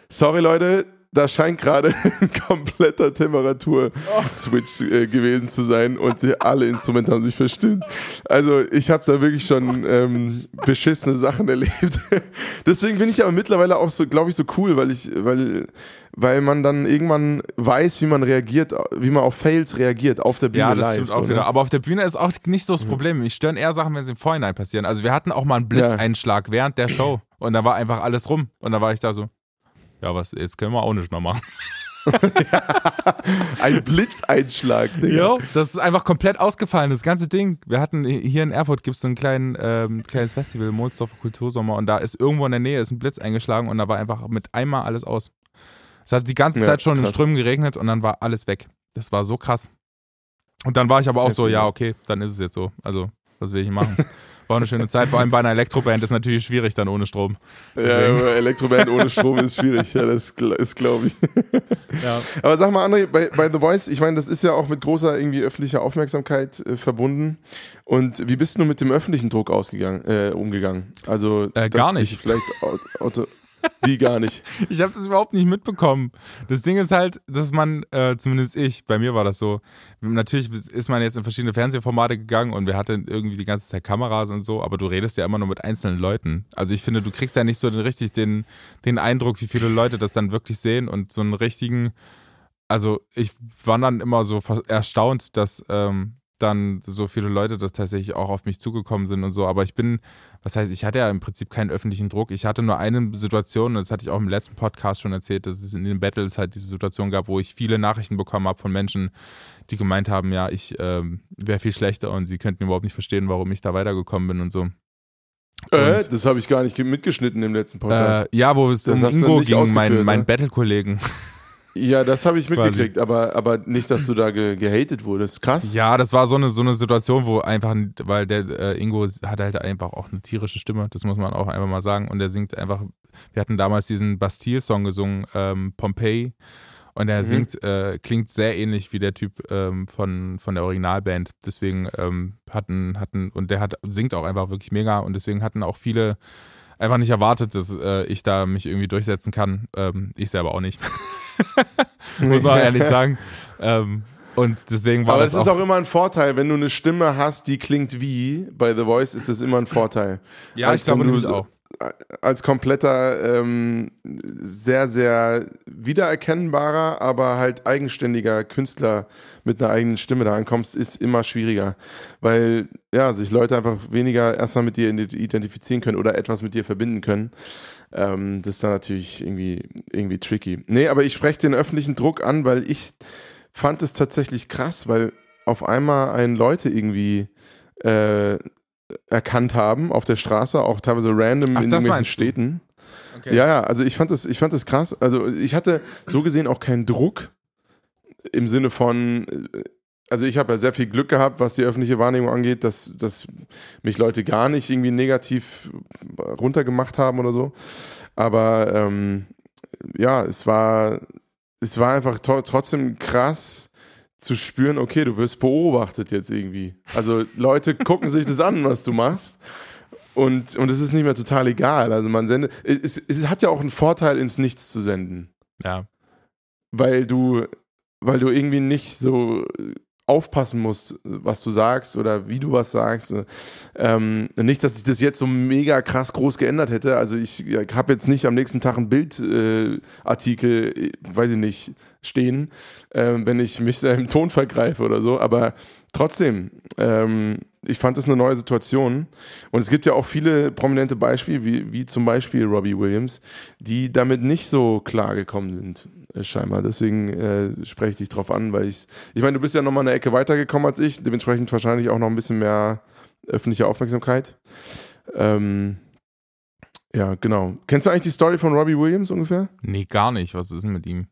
sorry Leute, da scheint gerade ein kompletter Temperatur-Switch äh, gewesen zu sein und sie, alle Instrumente haben sich verstimmt. Also ich habe da wirklich schon ähm, beschissene Sachen erlebt. Deswegen bin ich aber mittlerweile auch so, glaube ich, so cool, weil ich, weil, weil man dann irgendwann weiß, wie man reagiert, wie man auf Fails reagiert auf der Bühne ja, das live. Stimmt auch so, wieder. Ne? Aber auf der Bühne ist auch nicht so das Problem. Mich stören eher Sachen, wenn sie im Vorhinein passieren. Also wir hatten auch mal einen Blitzeinschlag ja. während der Show und da war einfach alles rum und da war ich da so ja, was, jetzt können wir auch nicht mehr machen. Ein Blitzeinschlag, Digga. Ja, das ist einfach komplett ausgefallen, das ganze Ding. Wir hatten hier in Erfurt gibt es so ein klein, ähm, kleines Festival, Molsdorfer Kultursommer, und da ist irgendwo in der Nähe ist ein Blitz eingeschlagen und da war einfach mit einmal alles aus. Es hat die ganze ja, Zeit schon krass. in Strömen geregnet und dann war alles weg. Das war so krass. Und dann war ich aber auch so, ja, okay, dann ist es jetzt so. Also, was will ich machen? War eine schöne Zeit. Vor allem bei einer Elektroband ist natürlich schwierig dann ohne Strom. Deswegen. Ja, Elektroband ohne Strom ist schwierig. Ja, das ist, glaube ich. Ja. Aber sag mal, André, bei, bei The Voice, ich meine, das ist ja auch mit großer irgendwie öffentlicher Aufmerksamkeit äh, verbunden. Und wie bist du mit dem öffentlichen Druck ausgegangen, äh, umgegangen? Also äh, gar nicht. Vielleicht Auto, wie gar nicht? ich habe das überhaupt nicht mitbekommen. Das Ding ist halt, dass man, äh, zumindest ich, bei mir war das so, natürlich ist man jetzt in verschiedene Fernsehformate gegangen und wir hatten irgendwie die ganze Zeit Kameras und so, aber du redest ja immer nur mit einzelnen Leuten. Also ich finde, du kriegst ja nicht so den, richtig den, den Eindruck, wie viele Leute das dann wirklich sehen und so einen richtigen, also ich war dann immer so erstaunt, dass ähm, dann so viele Leute das tatsächlich auch auf mich zugekommen sind und so. Aber ich bin, was heißt, ich hatte ja im Prinzip keinen öffentlichen Druck. Ich hatte nur eine Situation, das hatte ich auch im letzten Podcast schon erzählt, dass es in den Battles halt diese Situation gab, wo ich viele Nachrichten bekommen habe von Menschen, die gemeint haben, ja, ich ähm, wäre viel schlechter und sie könnten überhaupt nicht verstehen, warum ich da weitergekommen bin und so. Äh, das habe ich gar nicht mitgeschnitten im letzten Podcast. Äh, ja, wo es um Ingo ging, mein, mein ne? Battle-Kollegen. Ja, das habe ich mitgekriegt, aber, aber nicht, dass du da ge gehatet wurdest. Krass. Ja, das war so eine, so eine Situation, wo einfach, weil der äh, Ingo hat halt einfach auch eine tierische Stimme, das muss man auch einfach mal sagen. Und er singt einfach, wir hatten damals diesen Bastille-Song gesungen, ähm, Pompeii. Und er mhm. singt, äh, klingt sehr ähnlich wie der Typ ähm, von, von der Originalband. Deswegen ähm, hatten, hatten, und der hat, singt auch einfach wirklich mega und deswegen hatten auch viele einfach nicht erwartet, dass äh, ich da mich irgendwie durchsetzen kann. Ähm, ich selber auch nicht. Muss man ehrlich sagen. Ähm, und deswegen war Aber das. Aber es ist auch immer ein Vorteil, wenn du eine Stimme hast, die klingt wie bei The Voice, ist das immer ein Vorteil. Ja, Als ich glaube nämlich auch als kompletter, ähm, sehr, sehr wiedererkennbarer, aber halt eigenständiger Künstler mit einer eigenen Stimme da ankommst, ist immer schwieriger. Weil, ja, sich Leute einfach weniger erstmal mit dir identifizieren können oder etwas mit dir verbinden können. Ähm, das ist dann natürlich irgendwie, irgendwie tricky. Nee, aber ich spreche den öffentlichen Druck an, weil ich fand es tatsächlich krass, weil auf einmal einen Leute irgendwie äh, erkannt haben auf der Straße, auch teilweise random Ach, in irgendwelchen? Städten. Okay. Ja, ja, also ich fand das, ich fand das krass. Also ich hatte so gesehen auch keinen Druck im Sinne von, äh, also ich habe ja sehr viel Glück gehabt, was die öffentliche Wahrnehmung angeht, dass, dass mich Leute gar nicht irgendwie negativ runtergemacht haben oder so. Aber ähm, ja, es war, es war einfach trotzdem krass zu spüren, okay, du wirst beobachtet jetzt irgendwie. Also Leute gucken sich das an, was du machst. Und, und es ist nicht mehr total egal. Also man sendet, es, es hat ja auch einen Vorteil, ins Nichts zu senden. Ja. Weil du, weil du irgendwie nicht so aufpassen musst, was du sagst oder wie du was sagst. Ähm, nicht, dass sich das jetzt so mega krass groß geändert hätte. Also ich, habe jetzt nicht am nächsten Tag einen Bildartikel, äh, weiß ich nicht, stehen, äh, wenn ich mich da im Ton vergreife oder so. Aber trotzdem, ähm, ich fand das eine neue Situation. Und es gibt ja auch viele prominente Beispiele, wie, wie zum Beispiel Robbie Williams, die damit nicht so klar gekommen sind, äh, scheinbar. Deswegen äh, spreche ich dich drauf an, weil ich, ich meine, du bist ja nochmal eine Ecke weitergekommen als ich, dementsprechend wahrscheinlich auch noch ein bisschen mehr öffentliche Aufmerksamkeit. Ähm, ja, genau. Kennst du eigentlich die Story von Robbie Williams ungefähr? Nee, gar nicht. Was ist denn mit ihm?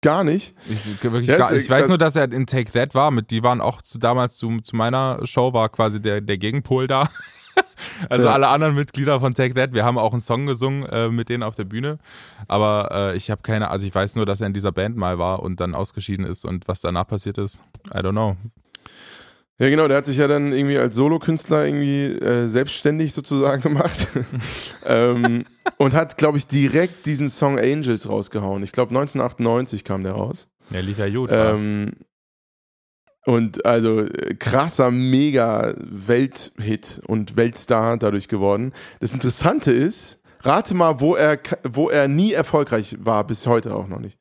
Gar nicht. Ich, wirklich Ja, gar, ich weiß äh, nur, dass er in Take That war. Mit, die waren auch zu, damals zu, zu meiner Show, war quasi der, der Gegenpol da. also Ja. alle anderen Mitglieder von Take That. Wir haben auch einen Song gesungen äh, mit denen auf der Bühne. Aber äh, ich habe keine, also ich weiß nur, dass er in dieser Band mal war und dann ausgeschieden ist und was danach passiert ist. I don't know. Ja, genau, der hat sich ja dann irgendwie als Solokünstler irgendwie äh, selbstständig sozusagen gemacht. ähm, und hat, glaube ich, direkt diesen Song Angels rausgehauen. Ich glaube, 1998 kam der raus. Ja, lief ja gut. Ähm, und also äh, krasser, mega Welthit und Weltstar dadurch geworden. Das Interessante ist, rate mal, wo er, wo er nie erfolgreich war, bis heute auch noch nicht.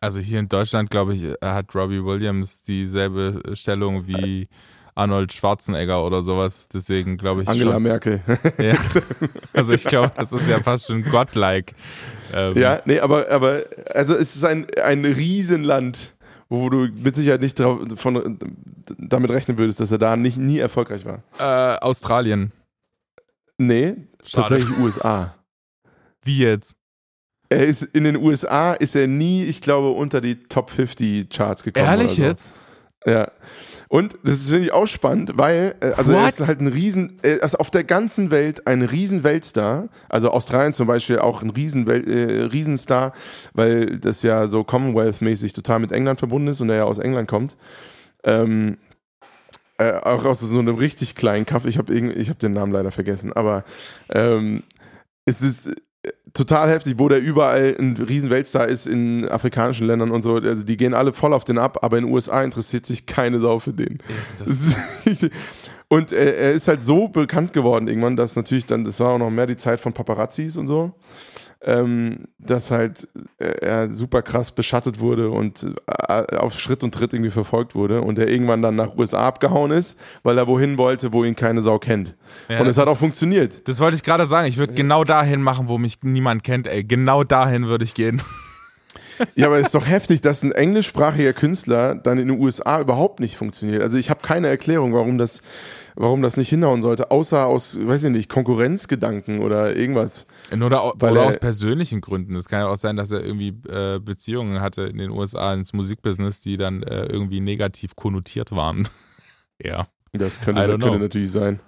Also hier in Deutschland, glaube ich, hat Robbie Williams dieselbe Stellung wie Arnold Schwarzenegger oder sowas. Deswegen glaube ich Angela schon. Merkel. Ja. Also ich glaube, das ist ja fast schon godlike. Ähm, Ja, nee, aber, aber also es ist ein, ein Riesenland, wo du mit Sicherheit nicht drauf, von, damit rechnen würdest, dass er da nicht, nie erfolgreich war. Äh, Australien. Nee, Schade. tatsächlich USA. Wie jetzt? Er ist in den USA ist er nie, ich glaube, unter die Top 50 Charts gekommen. Ehrlich so. jetzt? Ja. Und das ist, finde ich, auch spannend, weil, äh, also er What? ist halt ein Riesen, er ist auf der ganzen Welt ein Riesen-Weltstar. Also Australien zum Beispiel auch ein Riesen äh, Riesenstar, weil das ja so Commonwealth-mäßig total mit England verbunden ist und er ja aus England kommt. Ähm, äh, auch aus so einem richtig kleinen Kaff. Ich habe hab den Namen leider vergessen, aber ähm, es ist äh, total heftig, wo der überall ein riesen Weltstar ist in afrikanischen Ländern und so. Also die gehen alle voll auf den ab, aber in den USA interessiert sich keine Sau für den. Und er, er ist halt so bekannt geworden irgendwann, dass natürlich dann, das war auch noch mehr die Zeit von Paparazzis und so, ähm, dass halt äh, er super krass beschattet wurde und äh, auf Schritt und Tritt irgendwie verfolgt wurde und er irgendwann dann nach USA abgehauen ist, weil er wohin wollte, wo ihn keine Sau kennt. Ja, und es hat auch funktioniert. Das wollte ich gerade sagen. Ich würde genau dahin machen, wo mich niemand kennt, ey. Genau dahin würde ich gehen. Ja, aber es ist doch heftig, dass ein englischsprachiger Künstler dann in den USA überhaupt nicht funktioniert. Also ich habe keine Erklärung, warum das, warum das nicht hinhauen sollte, außer aus, weiß ich nicht, Konkurrenzgedanken oder irgendwas. Oder, Weil oder er- aus persönlichen Gründen. Es kann ja auch sein, dass er irgendwie äh, Beziehungen hatte in den USA ins Musikbusiness, die dann äh, irgendwie negativ konnotiert waren. ja. Das könnte, könnte natürlich sein.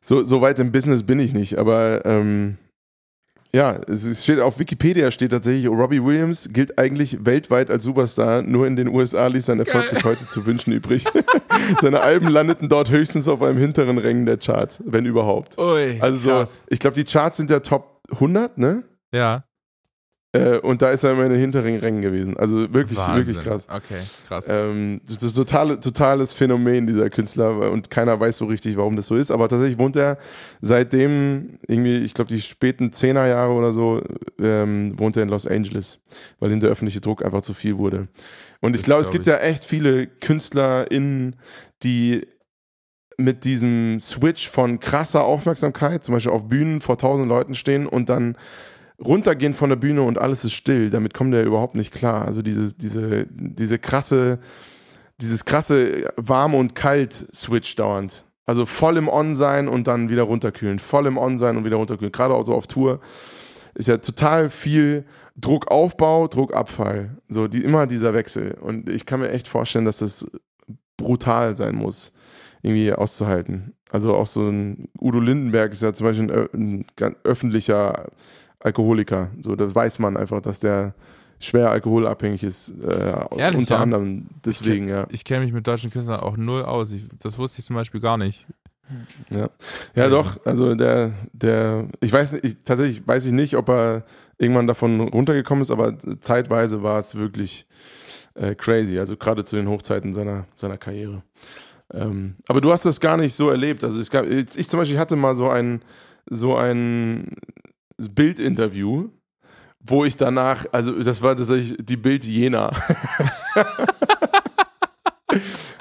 So, so weit im Business bin ich nicht, aber ähm, ja, es steht auf Wikipedia steht tatsächlich, Robbie Williams gilt eigentlich weltweit als Superstar, nur in den USA ließ sein Erfolg Geil. bis heute zu wünschen übrig. Seine Alben landeten dort höchstens auf einem hinteren Rängen der Charts, wenn überhaupt. Ui, Also so, krass. ich glaube, die Charts sind ja Top 100, ne? Ja. Äh, und da ist er immer in den hinteren Rängen gewesen. Also wirklich, Wahnsinn. wirklich krass. Okay, krass. Ähm, das ist totale, totales Phänomen, dieser Künstler, und keiner weiß so richtig, warum das so ist. Aber tatsächlich wohnt er seitdem, irgendwie, ich glaube, die späten Zehnerjahre oder so, ähm, wohnt er in Los Angeles, weil ihm der öffentliche Druck einfach zu viel wurde. Und ich glaube, es glaub gibt ich. ja echt viele KünstlerInnen, die mit diesem Switch von krasser Aufmerksamkeit, zum Beispiel auf Bühnen vor tausend Leuten stehen und dann runtergehen von der Bühne und alles ist still. Damit kommt er überhaupt nicht klar. Also diese, diese, diese krasse dieses krasse warm und kalt Switch dauernd. Also voll im On sein und dann wieder runterkühlen, voll im On sein und wieder runterkühlen. Gerade auch so auf Tour ist ja total viel Druckaufbau, Druckabfall. So die, immer dieser Wechsel. Und ich kann mir echt vorstellen, dass das brutal sein muss, irgendwie auszuhalten. Also auch so ein Udo Lindenberg ist ja zum Beispiel ein, öffentlicher Alkoholiker. So, das weiß man einfach, dass der schwer alkoholabhängig ist. Äh, Ehrlich, unter ja? anderem deswegen, ich ja. Ich kenne mich mit deutschen Künstlern auch null aus. Ich, das wusste ich zum Beispiel gar nicht. Ja, ja doch. Also der, der, ich weiß nicht, ich, tatsächlich weiß ich nicht, ob er irgendwann davon runtergekommen ist, aber zeitweise war es wirklich äh, crazy. Also gerade zu den Hochzeiten seiner, seiner Karriere. Ähm, aber du hast das gar nicht so erlebt. Also es gab, ich zum Beispiel hatte mal so ein, so ein Bildinterview wo ich danach, also das war tatsächlich die Bild Jena.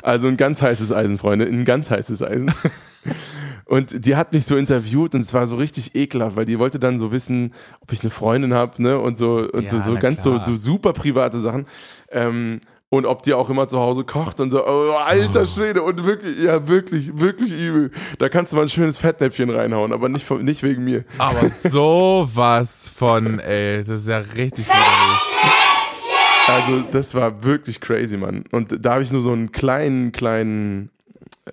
also ein ganz heißes Eisen, Freunde, ein ganz heißes Eisen. Und die hat mich so interviewt und es war so richtig ekelhaft, weil die wollte dann so wissen, ob ich eine Freundin habe, ne? Und so und ja, so, so ganz so, so super private Sachen. Ähm, und ob die auch immer zu Hause kocht und so, oh, alter oh. Schwede und wirklich, ja, wirklich, wirklich übel. Da kannst du mal ein schönes Fettnäpfchen reinhauen, aber nicht, nicht wegen mir. Aber sowas von, ey, das ist ja richtig. Also, das war wirklich crazy, Mann. Und da habe ich nur so einen kleinen, kleinen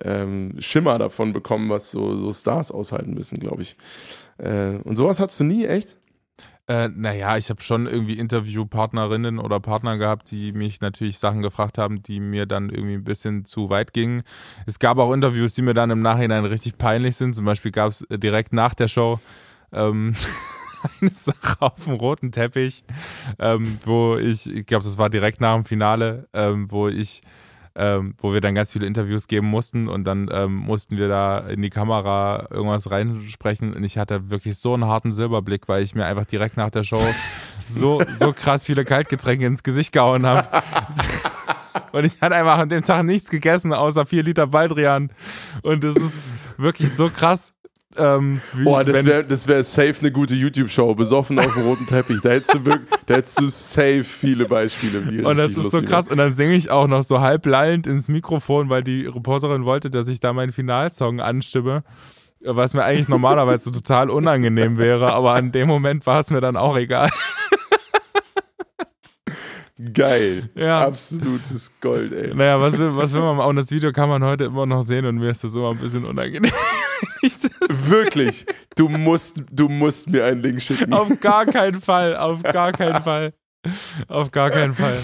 ähm, Schimmer davon bekommen, was so, so Stars aushalten müssen, glaube ich. Äh, und sowas hattest du nie, echt? Äh, naja, ich habe schon irgendwie Interviewpartnerinnen oder Partner gehabt, die mich natürlich Sachen gefragt haben, die mir dann irgendwie ein bisschen zu weit gingen. Es gab auch Interviews, die mir dann im Nachhinein richtig peinlich sind. Zum Beispiel gab es direkt nach der Show ähm, eine Sache auf dem roten Teppich, ähm, wo ich, ich glaube, das war direkt nach dem Finale, ähm, wo ich ähm, wo wir dann ganz viele Interviews geben mussten und dann ähm, mussten wir da in die Kamera irgendwas reinsprechen und ich hatte wirklich so einen harten Silberblick, weil ich mir einfach direkt nach der Show so, so krass viele Kaltgetränke ins Gesicht gehauen habe. Und ich hatte einfach an dem Tag nichts gegessen, außer vier Liter Baldrian. Und es ist wirklich so krass. Ähm, Boah, das wäre wär safe eine gute YouTube-Show, besoffen auf dem roten Teppich. Da hättest du wirklich, da hättest du safe viele Beispiele. Und das ist so krass. Und dann singe ich auch noch so halb lallend ins Mikrofon, weil die Reporterin wollte, dass ich da meinen Finalsong anstimme. Was mir eigentlich normalerweise total unangenehm wäre, aber an dem Moment war es mir dann auch egal. Geil. Ja. Absolutes Gold, ey. Naja, was will, was will man machen? Und das Video kann man heute immer noch sehen und mir ist das immer ein bisschen unangenehm. Wirklich. Du musst, du musst mir einen Link schicken. Auf gar keinen Fall. Auf gar keinen Fall. Auf gar keinen Fall.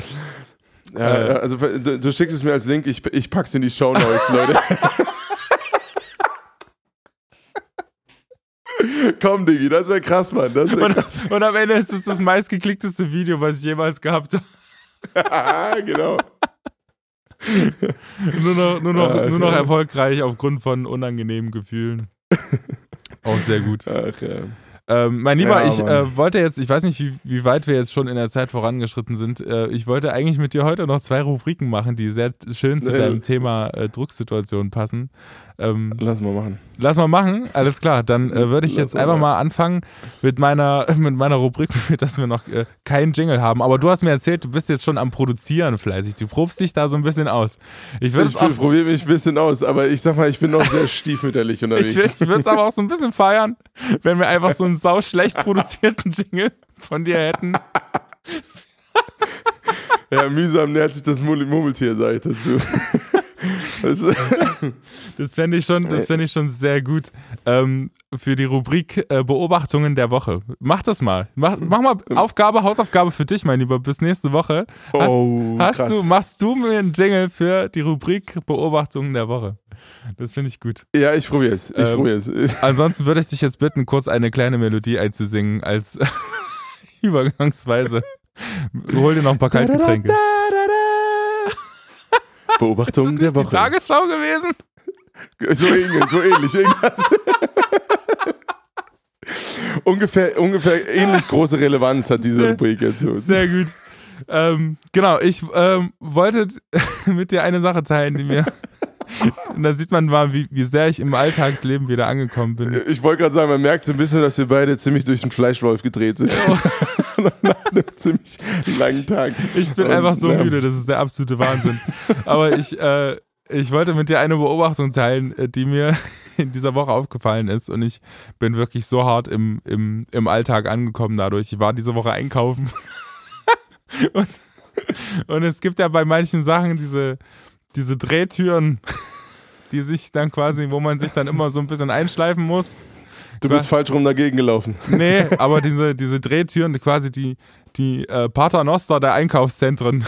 Ja, äh, also du, du, schickst es mir als Link, ich, ich pack's in die Show Notes, Leute. Komm, Diggi, das wäre krass, Mann. Das wär und, krass. und am Ende ist es das meistgeklickteste Video, was ich jemals gehabt habe. genau. Nur noch, nur, noch, Ach, nur noch erfolgreich aufgrund von unangenehmen Gefühlen. Auch sehr gut. Ach, ja. Ähm, mein Lieber, ja, ich äh, wollte jetzt, ich weiß nicht, wie, wie weit wir jetzt schon in der Zeit vorangeschritten sind. Äh, ich wollte eigentlich mit dir heute noch zwei Rubriken machen, die sehr schön zu deinem Thema äh, Drucksituation passen. Ähm, lass mal machen. Lass mal machen, alles klar. Dann äh, würde ich lass jetzt einfach mal anfangen mit meiner, mit meiner Rubrik, für das wir noch äh, keinen Jingle haben. Aber du hast mir erzählt, du bist jetzt schon am Produzieren fleißig. Du probst dich da so ein bisschen aus. Ich, ich probiere mich ein bisschen aus, aber ich sag mal, ich bin noch sehr stiefmütterlich unterwegs. ich, ich würde es aber auch so ein bisschen feiern, wenn wir einfach so einen sau schlecht produzierten Jingle von dir hätten. ja, mühsam nähert sich das Murmeltier, sag ich dazu. das fände ich, schon, fänd ich schon sehr gut ähm, für die Rubrik äh, Beobachtungen der Woche. Mach das mal. Mach, mach mal Aufgabe, Hausaufgabe für dich, mein Lieber, bis nächste Woche. Hast, oh, hast du, machst du mir einen Jingle für die Rubrik Beobachtungen der Woche? Das finde ich gut. Ja, ich probiere es. Ich ähm, probiere es. Ansonsten würde ich dich jetzt bitten, kurz eine kleine Melodie einzusingen als Übergangsweise. Hol dir noch ein paar kalte Getränke. Beobachtung der Woche. Die Tagesschau gewesen? So ähnlich, so ähnlich. Irgendwas. ungefähr, ungefähr ähnlich große Relevanz hat diese Rubrik jetzt. Sehr gut. Ähm, genau, ich ähm, wollte mit dir eine Sache teilen, die mir Und da sieht man mal, wie, wie sehr ich im Alltagsleben wieder angekommen bin. Ich wollte gerade sagen, man merkt so ein bisschen, dass wir beide ziemlich durch den Fleischwolf gedreht sind. Nach einem ziemlich langen Tag. Ich bin Und, einfach so ja. müde, das ist der absolute Wahnsinn. Aber ich, äh, ich wollte mit dir eine Beobachtung teilen, äh, die mir in dieser Woche aufgefallen ist. Und ich bin wirklich so hart im, im, im Alltag angekommen dadurch. Ich war diese Woche einkaufen. und, und es gibt ja bei manchen Sachen diese, diese Drehtüren, die sich dann quasi, wo man sich dann immer so ein bisschen einschleifen muss. Du bist falsch rum dagegen gelaufen. Nee, aber diese, diese Drehtüren, quasi die, die äh, Paternoster der Einkaufszentren,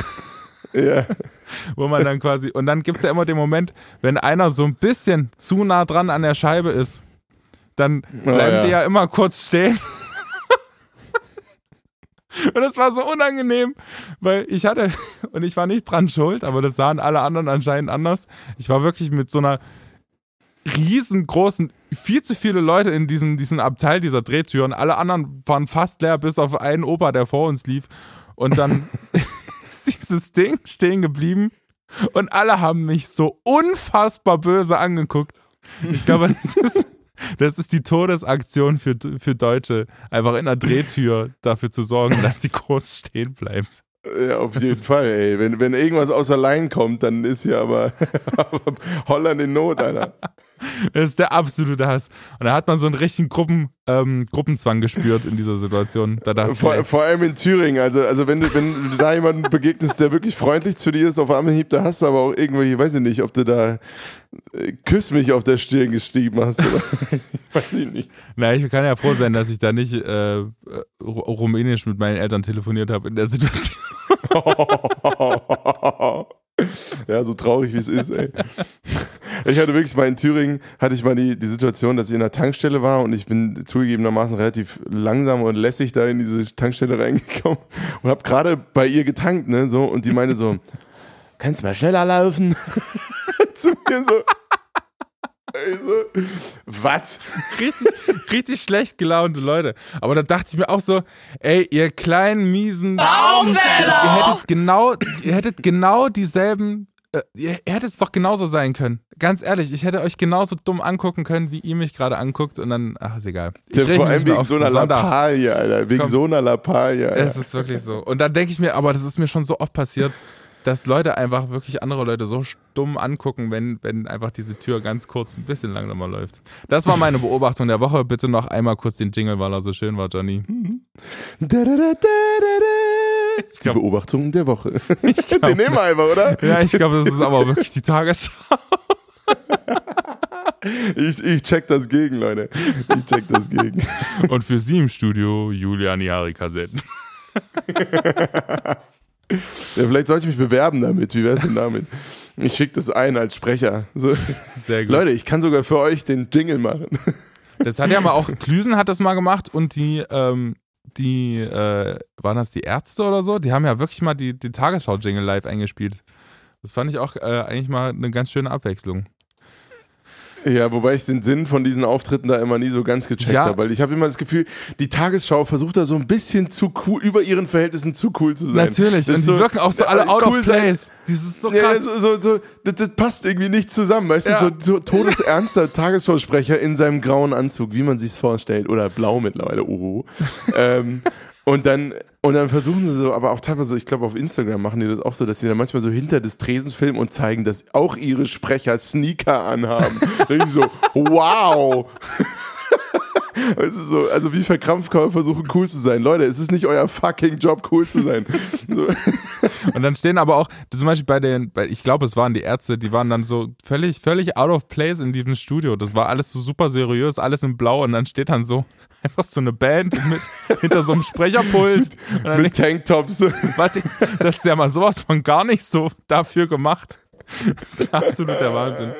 Ja. wo man dann quasi, und dann gibt es ja immer den Moment, wenn einer so ein bisschen zu nah dran an der Scheibe ist, dann Oh, bleiben ja. die ja immer kurz stehen. Und das war so unangenehm, weil ich hatte, und ich war nicht dran schuld, aber das sahen alle anderen anscheinend anders. Ich war wirklich mit so einer riesengroßen, viel zu viele Leute in diesen, diesen Abteil dieser Drehtüren. Alle anderen waren fast leer, bis auf einen Opa, der vor uns lief. Und dann ist dieses Ding stehen geblieben und alle haben mich so unfassbar böse angeguckt. Ich glaube, das ist, das ist die Todesaktion für, für Deutsche, einfach in der Drehtür dafür zu sorgen, dass sie kurz stehen bleibt. Ja, auf jeden Fall, ey. Wenn, wenn irgendwas außer Line kommt, dann ist ja aber, aber Holland in Not, Alter. Das ist der absolute Hass. Und da hat man so einen richtigen Gruppen, ähm, Gruppenzwang gespürt in dieser Situation. Da Vor, mir, vor allem in Thüringen. Also, also wenn, du, wenn du da jemanden begegnest, der wirklich freundlich zu dir ist, auf Anhieb, da hast du aber auch irgendwelche, weiß ich nicht, ob du da äh, Küss mich auf der Stirn geschrieben hast oder weiß ich nicht. na, ich kann ja froh sein, dass ich da nicht äh, Ru- Rumänisch mit meinen Eltern telefoniert habe in der Situation. ja, so traurig wie es ist, ey. Ich hatte wirklich mal in Thüringen, hatte ich mal die, die Situation, dass ich in der Tankstelle war und ich bin zugegebenermaßen relativ langsam und lässig da in diese Tankstelle reingekommen und habe gerade bei ihr getankt, ne, so, und die meinte so, kannst du mal schneller laufen? Zu mir so. Ey, so, was? richtig, richtig schlecht gelaunte Leute. Aber da dachte ich mir auch so, ey, ihr kleinen, miesen Baumfäller! Ihr hättet genau, ihr hättet genau dieselben, äh, ihr hättet es doch genauso sein können. Ganz ehrlich, ich hätte euch genauso dumm angucken können, wie ihr mich gerade anguckt und dann, ach, ist egal. Ich Ja, vor allem wegen auf so einer. Lappalie, Alter. Wegen Komm. so einer Lappalie, Alter. Es ist wirklich so. Und dann denke ich mir, aber das ist mir schon so oft passiert, dass Leute einfach wirklich andere Leute so stumm angucken, wenn, wenn einfach diese Tür ganz kurz ein bisschen langsamer läuft. Das war meine Beobachtung der Woche. Bitte noch einmal kurz den Jingle, weil er so schön war, Johnny. Die glaub- Beobachtung der Woche. glaub- Den nehmen wir einfach, oder? Ja, ich glaube, das ist aber wirklich die Tagesschau. Ich, ich check das gegen, Leute. Ich check das gegen. Und für Sie im Studio Julian Jari Kassetten. Ja, vielleicht sollte ich mich bewerben damit. Wie wär's denn damit? Ich schicke das ein als Sprecher. So. Sehr gut. Leute, ich kann sogar für euch den Jingle machen. Das hat ja mal auch, Klüsen hat das mal gemacht und die, ähm, die, äh, waren das die Ärzte oder so? Die haben ja wirklich mal die, die Tagesschau-Jingle live eingespielt. Das fand ich auch äh, eigentlich mal eine ganz schöne Abwechslung. Ja, wobei ich den Sinn von diesen Auftritten da immer nie so ganz gecheckt Ja. habe, weil ich habe immer das Gefühl, die Tagesschau versucht da so ein bisschen zu cool, über ihren Verhältnissen zu cool zu sein. Natürlich, Das und die wirken auch so alle out cool of sein- place. Das ist so Ja, krass. so, so, so, das, das passt irgendwie nicht zusammen, weißt Ja. du, so, so todesernster Tagesschausprecher in seinem grauen Anzug, wie man sich's vorstellt, oder blau mittlerweile, oh. ähm, und dann, und dann versuchen sie so, aber auch teilweise, ich glaube auf Instagram machen die das auch so, dass sie dann manchmal so hinter des Tresens filmen und zeigen, dass auch ihre Sprecher Sneaker anhaben. da denke ich so, wow. So, also wie verkrampft kann man versuchen, cool zu sein. Leute, es ist nicht euer fucking Job, cool zu sein. So. Und dann stehen aber auch, zum Beispiel bei den, bei, ich glaube, es waren die Ärzte, die waren dann so völlig, völlig out of place in diesem Studio. Das war alles so super seriös, alles in Blau und dann steht dann so einfach so eine Band mit, hinter so einem Sprecherpult. Mit denkst Tanktops. du, was ist, das ist ja mal sowas von gar nicht so dafür gemacht. Das ist absolut der Wahnsinn.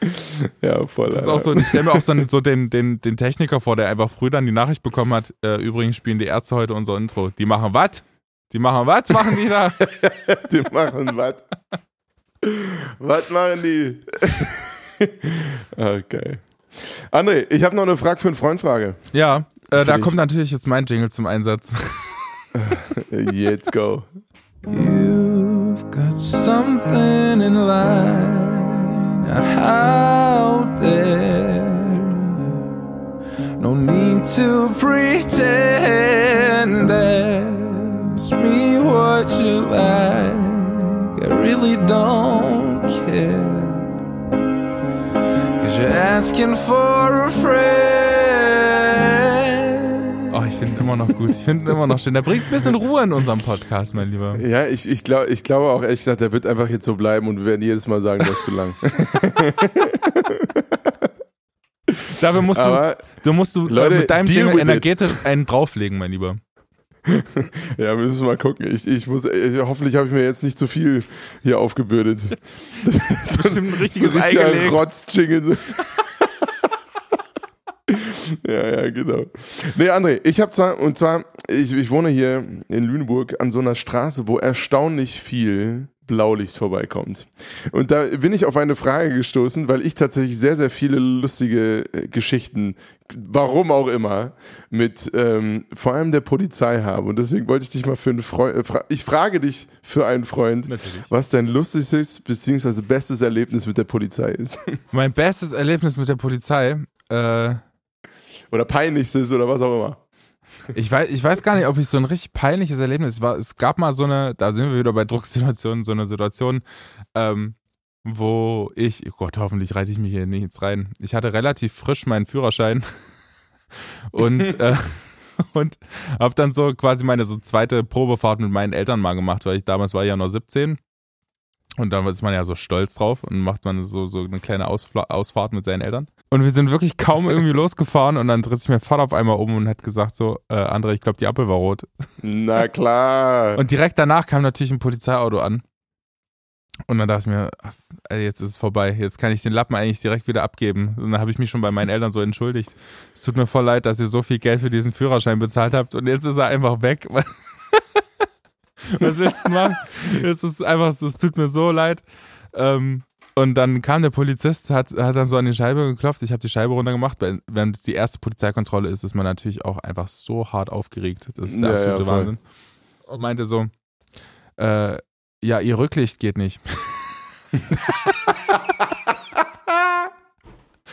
Ja, voll. Das ist auch so, ich stelle mir auch so, einen- so den, den, den Techniker vor, der einfach früh dann die Nachricht bekommen hat, äh, übrigens spielen die Ärzte heute unser Intro. Die machen was? Die machen was? Machen die da? Die machen was? was machen die? okay. André, ich habe noch eine Frage für eine Freundfrage. Ja, äh, da ich- kommt natürlich jetzt mein Jingle zum Einsatz. Jetzt go. You've got something in line out there. No need to pretend. Ask me what you like. I really don't care. Cause you're asking for a friend. Ich finde ihn immer noch gut. Ich finde ihn immer noch schön. Der bringt ein bisschen Ruhe in unserem Podcast, mein Lieber. Ja, ich, ich glaube ich glaube auch ehrlich gesagt, der wird einfach jetzt so bleiben und wir werden jedes Mal sagen, das ist zu lang. Dafür musst du, du musst du Leute, mit deinem Jingle energetisch it. einen drauflegen, mein Lieber. ja, wir müssen mal gucken. Ich, ich muss, ich, hoffentlich habe ich mir jetzt nicht zu viel hier aufgebürdet. Das ist bestimmt ein richtiges so ein Rotz-Jingle. ja, ja, genau. Nee, André, ich habe zwar, und zwar, ich, ich wohne hier in Lüneburg an so einer Straße, wo erstaunlich viel Blaulicht vorbeikommt. Und da bin ich auf eine Frage gestoßen, weil ich tatsächlich sehr, sehr viele lustige äh, Geschichten, warum auch immer, mit ähm, vor allem der Polizei habe. Und deswegen wollte ich dich mal für einen Freund, äh, fra ich frage dich für einen Freund, Natürlich. was dein lustigstes bzw. bestes Erlebnis mit der Polizei ist. Mein bestes Erlebnis mit der Polizei, äh, oder peinlichstes oder was auch immer. Ich weiß, ich weiß gar nicht, ob ich so ein richtig peinliches Erlebnis war. Es gab mal so eine, da sind wir wieder bei Drucksituationen, so eine Situation, ähm, wo ich, oh Gott, hoffentlich reite ich mich hier nicht rein. Ich hatte relativ frisch meinen Führerschein und, äh, und habe dann so quasi meine so zweite Probefahrt mit meinen Eltern mal gemacht, weil ich damals war ja noch 17 und dann ist man ja so stolz drauf und macht man so, so eine kleine Ausfla Ausfahrt mit seinen Eltern. Und wir sind wirklich kaum irgendwie losgefahren und dann dreht sich mein Vater auf einmal um und hat gesagt so, äh, André, ich glaube, die Ampel war rot. Na klar. Und direkt danach kam natürlich ein Polizeiauto an. Und dann dachte ich mir, ach, jetzt ist es vorbei. Jetzt kann ich den Lappen eigentlich direkt wieder abgeben. Und dann habe ich mich schon bei meinen Eltern so entschuldigt. Es tut mir voll leid, dass ihr so viel Geld für diesen Führerschein bezahlt habt und jetzt ist er einfach weg. Was willst du machen? Es ist einfach, es tut mir so leid. Ähm, und dann kam der Polizist, hat, hat dann so an die Scheibe geklopft. Ich habe die Scheibe runtergemacht. Wenn es die erste Polizeikontrolle ist, ist man natürlich auch einfach so hart aufgeregt. Das ist der ja, absolute ja, Wahnsinn. Und meinte so, äh, ja, ihr Rücklicht geht nicht.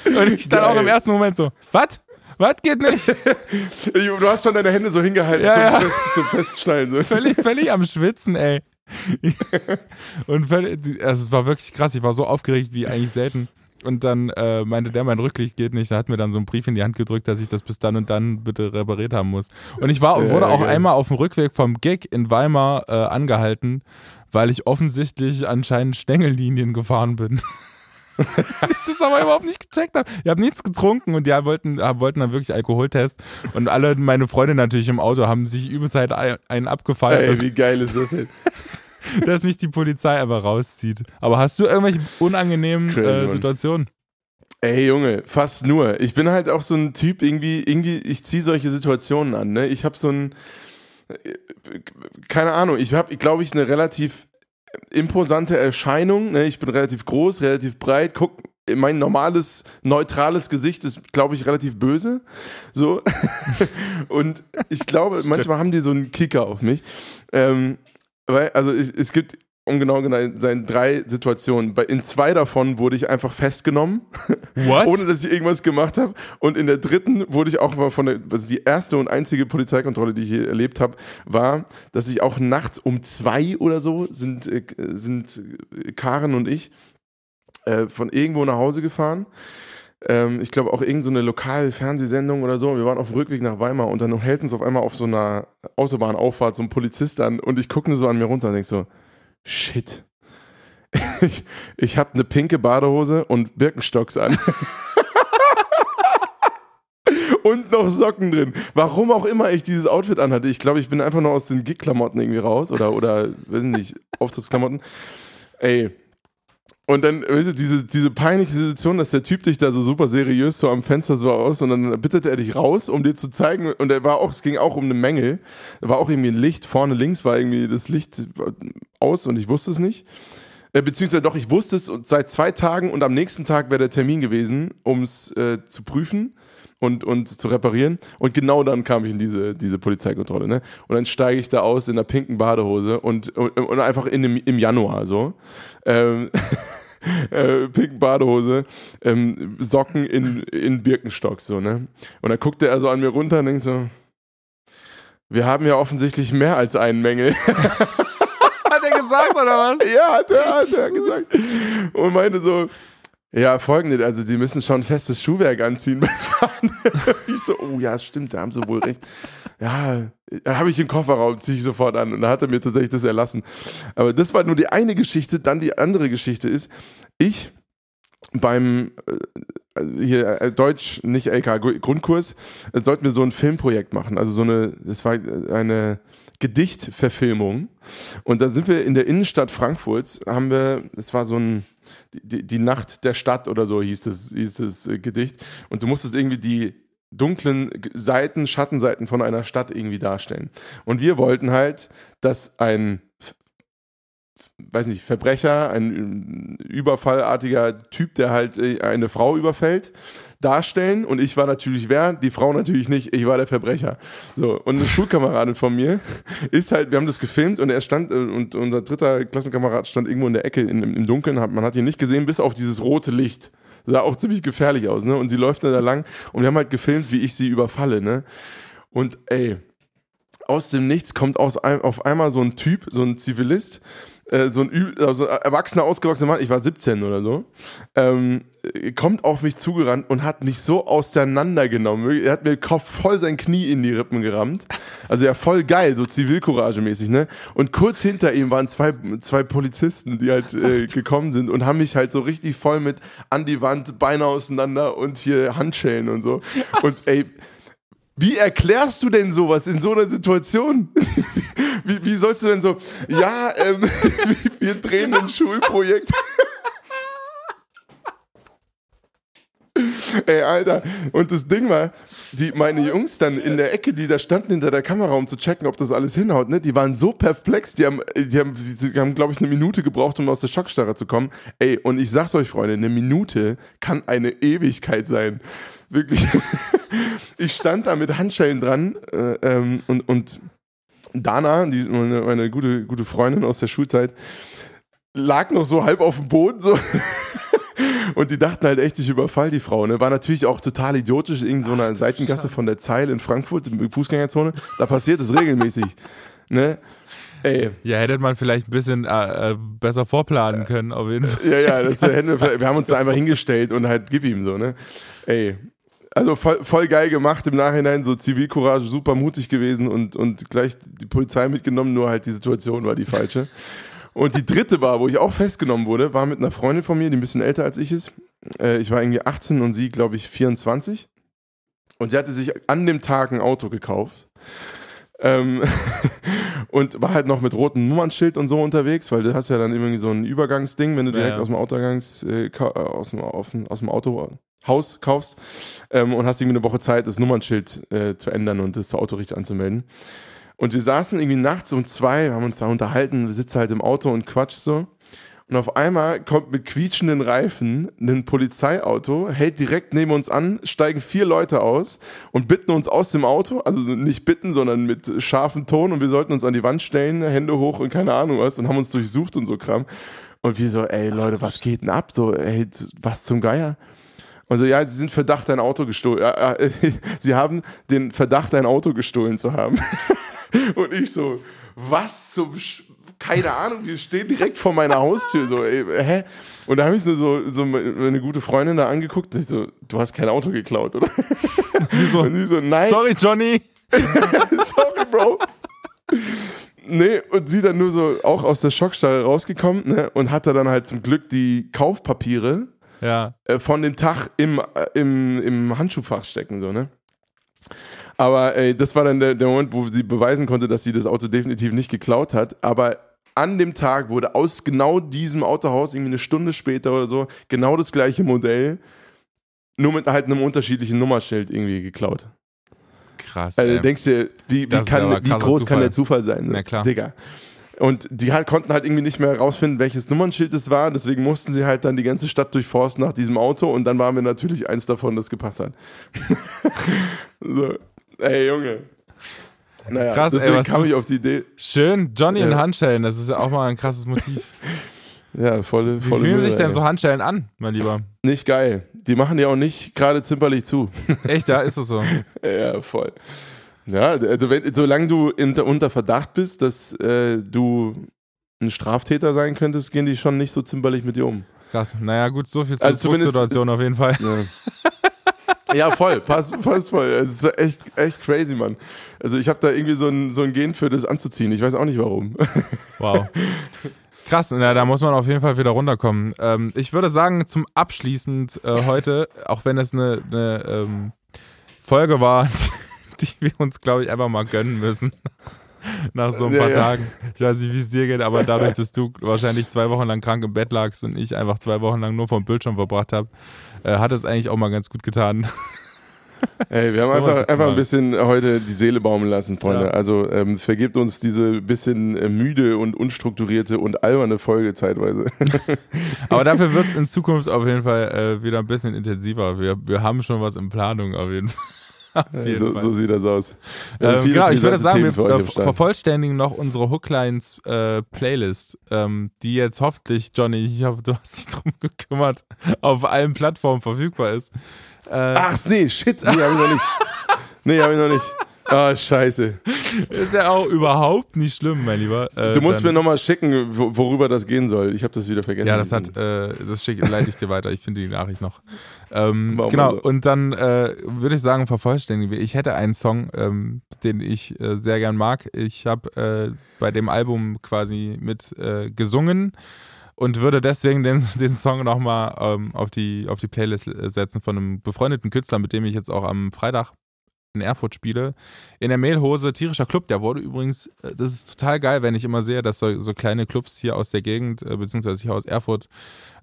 Und ich dann auch im ersten Moment so, was? Was geht nicht? du hast schon deine Hände so hingehalten ja, zum, ja. Fest, zum Festschneiden. So. Völlig, völlig am Schwitzen, ey. und völlig, also es war wirklich krass. Ich war so aufgeregt wie eigentlich selten. Und dann äh, meinte der, mein Rücklicht geht nicht. Da hat mir dann so einen Brief in die Hand gedrückt, dass ich das bis dann und dann bitte repariert haben muss. Und ich war, wurde auch einmal auf dem Rückweg vom Gig in Weimar äh, angehalten, weil ich offensichtlich anscheinend Stängellinien gefahren bin ich das aber überhaupt nicht gecheckt habe. Ich habe nichts getrunken und die wollten, wollten dann wirklich Alkoholtest. Und alle meine Freunde natürlich im Auto haben sich übelst halt einen abgefallen. Ey, wie geil ist das denn? dass mich die Polizei einfach rauszieht. Aber hast du irgendwelche unangenehmen äh, Situationen? Ey Junge, fast nur. Ich bin halt auch so ein Typ, irgendwie, irgendwie, ich ziehe solche Situationen an. Ne? Ich habe so ein, äh, keine Ahnung, ich habe, glaube ich, eine relativ imposante Erscheinung. Ne? Ich bin relativ groß, relativ breit. Guck, mein normales, neutrales Gesicht ist, glaube ich, relativ böse. So. Und ich glaube, manchmal haben die so einen Kicker auf mich. Ähm, weil, also es, es gibt um genau zu sein, drei Situationen. in zwei davon wurde ich einfach festgenommen, ohne dass ich irgendwas gemacht habe. Und in der dritten wurde ich auch von der, also die erste und einzige Polizeikontrolle, die ich hier erlebt habe, war, dass ich auch nachts um zwei oder so sind, äh, sind Karen und ich äh, von irgendwo nach Hause gefahren. Ähm, ich glaube auch irgendeine so lokale Fernsehsendung oder so. Wir waren auf dem Rückweg nach Weimar und dann hält uns auf einmal auf so einer Autobahnauffahrt so ein Polizist an und ich gucke nur so an mir runter und denke so, Shit. Ich, ich habe eine pinke Badehose und Birkenstocks an. und noch Socken drin. Warum auch immer ich dieses Outfit anhatte. Ich glaube, ich bin einfach nur aus den Gig-Klamotten irgendwie raus oder, oder, weiß nicht, Auftrittsklamotten. Ey, und dann, weißt du, diese, diese peinliche Situation, dass der Typ dich da so super seriös so am Fenster so aus und dann bittet er dich raus, um dir zu zeigen, und er war auch, es ging auch um eine Mängel. War auch irgendwie ein Licht, vorne links war irgendwie das Licht aus und ich wusste es nicht. Äh, beziehungsweise doch, ich wusste es seit zwei Tagen und am nächsten Tag wäre der Termin gewesen, um es äh, zu prüfen und, und zu reparieren. Und genau dann kam ich in diese, diese Polizeikontrolle. Ne? Und dann steige ich da aus in der pinken Badehose und, und, und einfach in dem, im Januar so. Ähm, äh, pinken Badehose, ähm, Socken in, in Birkenstock, so, ne? Und dann guckte er so an mir runter und denkt so, wir haben ja offensichtlich mehr als einen Mängel. Hat er gesagt, oder was? ja, hat er, hat er gesagt. Und meinte so, ja, folgendes, also sie müssen schon festes Schuhwerk anziehen beim Fahren. ich so, oh ja, stimmt, da haben sie wohl recht. Ja, habe ich im Kofferraum, ziehe ich sofort an. Und da hat er mir tatsächlich das erlassen. Aber das war nur die eine Geschichte. Dann die andere Geschichte ist, ich beim äh, hier äh, Deutsch, nicht LK, Grundkurs, äh, sollten wir so ein Filmprojekt machen. Also so eine, das war eine Gedichtverfilmung. Und da sind wir in der Innenstadt Frankfurts, haben wir, es war so ein, die, die Nacht der Stadt oder so hieß das, hieß das Gedicht. Und du musstest irgendwie die dunklen Seiten, Schattenseiten von einer Stadt irgendwie darstellen. Und wir wollten halt, dass ein weiß nicht, Verbrecher, ein überfallartiger Typ, der halt äh, eine Frau überfällt, darstellen. Und ich war natürlich wer? Die Frau natürlich nicht. Ich war der Verbrecher. So. Und eine Schulkameradin von mir ist halt, wir haben das gefilmt und er stand, äh, und unser dritter Klassenkamerad stand irgendwo in der Ecke in, im Dunkeln. Man hat ihn nicht gesehen, bis auf dieses rote Licht. Sah auch ziemlich gefährlich aus, ne? Und sie läuft dann da lang und wir haben halt gefilmt, wie ich sie überfalle, ne? Und ey, aus dem Nichts kommt aus, auf einmal so ein Typ, so ein Zivilist, äh, so ein also erwachsener, ausgewachsener Mann, ich war 17 oder so, ähm, kommt auf mich zugerannt und hat mich so auseinandergenommen. Er hat mir voll sein Knie in die Rippen gerammt. Also ja, voll geil, so Zivilcourage-mäßig, ne? Und kurz hinter ihm waren zwei, zwei Polizisten, die halt äh, gekommen sind und haben mich halt so richtig voll mit an die Wand, Beine auseinander und hier Handschellen und so. Und ey, wie erklärst du denn sowas in so einer Situation? Wie, wie sollst du denn so, ja, ähm, wir drehen ein Schulprojekt. Ey, Alter. Und das Ding war, die, meine Jungs dann in der Ecke, die da standen hinter der Kamera, um zu checken, ob das alles hinhaut, ne, die waren so perplex, die haben, die haben, die haben glaube ich, eine Minute gebraucht, um aus der Schockstarre zu kommen. Ey, und ich sag's euch, Freunde, eine Minute kann eine Ewigkeit sein. Wirklich. ich stand da mit Handschellen dran äh, ähm, und, und Dana, die, meine, meine gute, gute Freundin aus der Schulzeit, lag noch so halb auf dem Boden so. Und die dachten halt echt, ich überfall die Frau. Ne? War natürlich auch total idiotisch, in so einer Seitengasse von der Zeil in Frankfurt, in Fußgängerzone. Da passiert es regelmäßig. Ne? Ey. Ja, hätte man vielleicht ein bisschen äh, äh, besser vorplanen können, auf jeden Fall. Ja, ja, das, wir, wir haben uns da einfach hingestellt und halt gib ihm so, ne? Ey, also voll, voll geil gemacht im Nachhinein, so Zivilcourage, super mutig gewesen und, und gleich die Polizei mitgenommen, nur halt die Situation war die falsche. Und die dritte war, wo ich auch festgenommen wurde, war mit einer Freundin von mir, die ein bisschen älter als ich ist. Äh, ich war irgendwie 18 und sie, glaube ich, 24. Und sie hatte sich an dem Tag ein Auto gekauft. Ähm, und war halt noch mit rotem Nummernschild und so unterwegs, weil du hast ja dann irgendwie so ein Übergangsding, wenn du direkt ja, ja. aus dem Autogangs, äh, aus, dem, aus dem Auto Haus kaufst ähm, und hast irgendwie eine Woche Zeit, das Nummernschild äh, zu ändern und das Auto richtig anzumelden. Und wir saßen irgendwie nachts um zwei, haben uns da unterhalten, wir sitzen halt im Auto und quatsch so. Und auf einmal kommt mit quietschenden Reifen ein Polizeiauto, hält direkt neben uns an, steigen vier Leute aus und bitten uns aus dem Auto, also nicht bitten, sondern mit scharfem Ton und wir sollten uns an die Wand stellen, Hände hoch und keine Ahnung was und haben uns durchsucht und so Kram. Und wir so, ey Leute, was geht denn ab? So, ey, was zum Geier? Und so, ja, sie sind Verdacht, ein Auto gestohlen. Äh, äh, sie haben den Verdacht, ein Auto gestohlen zu haben. und ich so, was zum, Sch keine Ahnung, wir stehen direkt vor meiner Haustür, so, ey, hä? Und da habe ich nur so, so meine gute Freundin da angeguckt, und ich so, du hast kein Auto geklaut, oder? Sie so, und sie so, nein. Sorry, Johnny. Sorry, Bro. Nee, und sie dann nur so auch aus der Schockstarre rausgekommen ne, und hatte dann halt zum Glück die Kaufpapiere ja. Äh, von dem Tag im, äh, im, im Handschuhfach stecken, so, ne? Aber ey, das war dann der, der Moment, wo sie beweisen konnte, dass sie das Auto definitiv nicht geklaut hat. Aber an dem Tag wurde aus genau diesem Autohaus, irgendwie eine Stunde später oder so, genau das gleiche Modell, nur mit halt einem unterschiedlichen Nummerschild irgendwie geklaut. Krass. Also, denkst du, wie, wie, kann, wie groß Zufall. kann der Zufall sein? Na klar. Digga. Und die halt, konnten halt irgendwie nicht mehr herausfinden, welches Nummernschild es war. Deswegen mussten sie halt dann die ganze Stadt durchforsten nach diesem Auto. Und dann waren wir natürlich eins davon, das gepasst hat. so. Ey, Junge. Naja, Krass, deswegen ey, kam ich auf die Idee. Schön, Johnny ja. in Handschellen, das ist ja auch mal ein krasses Motiv. Ja, volle, volle Wie fühlen Möhre, sich denn ey. so Handschellen an, mein Lieber? Nicht geil. Die machen ja auch nicht gerade zimperlich zu. Echt, ja, ist es so. ja, voll. Ja, also wenn, solange du in, unter Verdacht bist, dass äh, du ein Straftäter sein könntest, gehen die schon nicht so zimperlich mit dir um. Krass. Naja, gut, so viel zur Also Drucksituation auf jeden Fall. Ja, ja voll, passt, passt voll. Es ist echt, echt crazy, Mann. Also ich habe da irgendwie so ein, so ein Gen für das anzuziehen. Ich weiß auch nicht warum. Wow. Krass, na, da muss man auf jeden Fall wieder runterkommen. Ähm, ich würde sagen, zum Abschließend äh, heute, auch wenn es eine, eine ähm, Folge war, die wir uns, glaube ich, einfach mal gönnen müssen. Nach so ein Ja, paar ja. Tagen. Ich weiß nicht, wie es dir geht, aber dadurch, dass du wahrscheinlich zwei Wochen lang krank im Bett lagst und ich einfach zwei Wochen lang nur vom Bildschirm verbracht habe, äh, hat es eigentlich auch mal ganz gut getan. Ey, wir haben einfach, einfach ein bisschen heute die Seele baumeln lassen, Freunde. Ja. Also ähm, vergebt uns diese bisschen äh, müde und unstrukturierte und alberne Folge zeitweise. Aber dafür wird es in Zukunft auf jeden Fall äh, wieder ein bisschen intensiver. Wir, wir haben schon was in Planung auf jeden Fall. So, so sieht das aus. Ähm, genau, ich würde sagen, Themen wir vervollständigen noch unsere Hooklines äh, Playlist, ähm, die jetzt hoffentlich, Johnny, ich hoffe, du hast dich drum gekümmert, auf allen Plattformen verfügbar ist. Äh, Ach nee, shit, nee, hab ich noch nicht. Nee, hab ich noch nicht. Ah, scheiße. ist ja auch überhaupt nicht schlimm, mein Lieber. Äh, Du musst dann- mir nochmal schicken, wo- worüber das gehen soll. Ich habe das wieder vergessen. Ja, das hat, äh, das schick, leite ich dir weiter. Ich finde die Nachricht noch. Ähm, genau. so. Und dann äh, würde ich sagen, vervollständigen wir. Ich hätte einen Song, ähm, den ich äh, sehr gern mag. Ich habe äh, bei dem Album quasi mit äh, gesungen und würde deswegen den, den Song nochmal ähm, auf, die, auf die Playlist setzen von einem befreundeten Künstler, mit dem ich jetzt auch am Freitag in Erfurt spiele. In der Mehlhose, tierischer Club, der wurde übrigens, äh, das ist total geil, wenn ich immer sehe, dass so, so kleine Clubs hier aus der Gegend, äh, beziehungsweise hier aus Erfurt,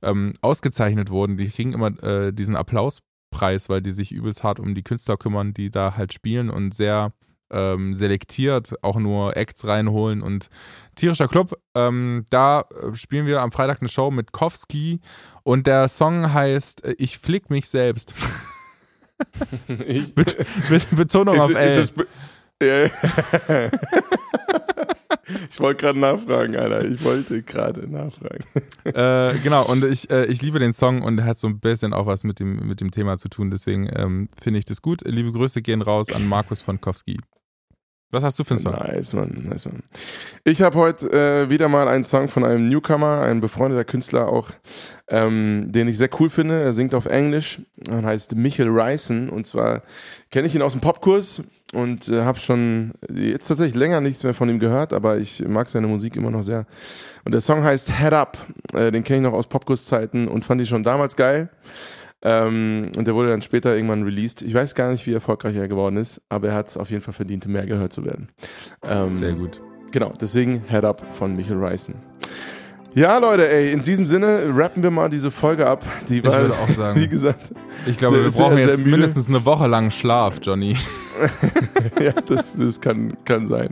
ähm, ausgezeichnet wurden. Die kriegen immer äh, diesen Applauspreis, weil die sich übelst hart um die Künstler kümmern, die da halt spielen und sehr ähm, selektiert auch nur Acts reinholen und tierischer Club, ähm, da äh, spielen wir am Freitag eine Show mit Kowski und der Song heißt äh, Ich flick mich selbst. ich, Be Be Betonung auf ist, ist L. be- ja. ich wollte gerade nachfragen, Alter. Ich wollte gerade nachfragen. äh, genau, und ich, äh, ich liebe den Song und hat so ein bisschen auch was mit dem, mit dem Thema zu tun, deswegen ähm, finde ich das gut. Liebe Grüße gehen raus an Markus von Kowski. Was hast du für einen Song? Nice, Mann, nice, Mann. Ich habe heute äh, wieder mal einen Song von einem Newcomer, ein befreundeter Künstler auch, ähm, den ich sehr cool finde. Er singt auf Englisch und heißt Michael Ryson. Und zwar kenne ich ihn aus dem Popkurs und äh, habe schon jetzt tatsächlich länger nichts mehr von ihm gehört, aber ich mag seine Musik immer noch sehr. Und der Song heißt Head Up. Äh, den kenne ich noch aus Popkurszeiten und fand ich schon damals geil. Ähm, und der wurde dann später irgendwann released. Ich weiß gar nicht, wie erfolgreich er geworden ist, aber er hat es auf jeden Fall verdient, mehr gehört zu werden. Ähm, Sehr gut. Genau, deswegen Head Up von Michael Ryson. Ja, Leute, ey, in diesem Sinne rappen wir mal diese Folge ab. Die Ich war, würde auch sagen. wie gesagt, Ich glaube, sehr- wir sehr- brauchen sehr jetzt müde. mindestens eine Woche lang Schlaf, Johnny. ja, das, das kann, kann sein.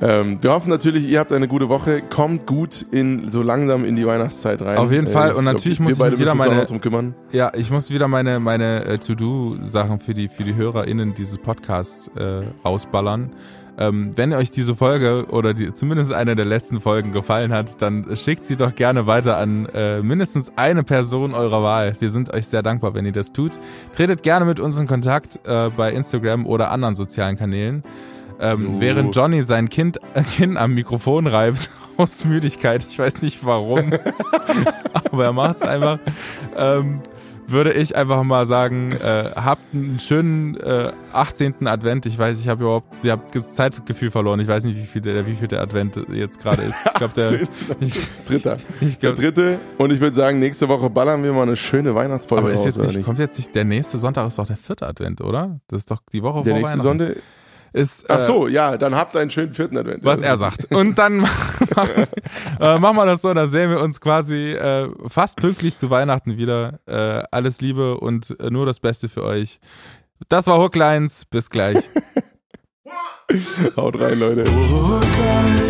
Ähm, wir hoffen natürlich, ihr habt eine gute Woche. Kommt gut in so langsam in die Weihnachtszeit rein. Auf jeden Fall. ich Und natürlich muss wir ich wieder meine- drum kümmern. Ja, ich muss wieder meine, meine äh, To-Do-Sachen für die, für die HörerInnen dieses Podcasts äh, rausballern. Ähm, wenn euch diese Folge oder die, zumindest eine der letzten Folgen gefallen hat, dann schickt sie doch gerne weiter an äh, mindestens eine Person eurer Wahl. Wir sind euch sehr dankbar, wenn ihr das tut. Tretet gerne mit uns in Kontakt äh, bei Instagram oder anderen sozialen Kanälen. Ähm, So. Während Johnny sein kind, äh, Kinn am Mikrofon reibt aus Müdigkeit, ich weiß nicht warum, aber er macht es einfach, ähm, würde ich einfach mal sagen, äh, habt einen schönen äh, 18. Advent. Ich weiß, ich habe überhaupt, ihr habt das Zeitgefühl verloren. Ich weiß nicht, wie viel der, wie viel der Advent jetzt gerade ist. Ich glaube, der, ich, Dritter. ich Der glaub, dritte. Und ich würde sagen, nächste Woche ballern wir mal eine schöne Weihnachtsfolge aber raus, jetzt nicht, kommt jetzt nicht, der nächste Sonntag ist doch der vierte Advent, oder? Das ist doch die Woche Der vor nächste Weihnachten. Sonntag. Ist, Ach äh, so, ja, dann habt einen schönen vierten Advent. was er sagt. Und dann machen, äh, machen wir das so, da sehen wir uns quasi äh, fast pünktlich zu Weihnachten wieder. Äh, alles Liebe und äh, nur das Beste für euch. Das war Hooklines. Bis gleich. Haut rein, Leute. Hookline,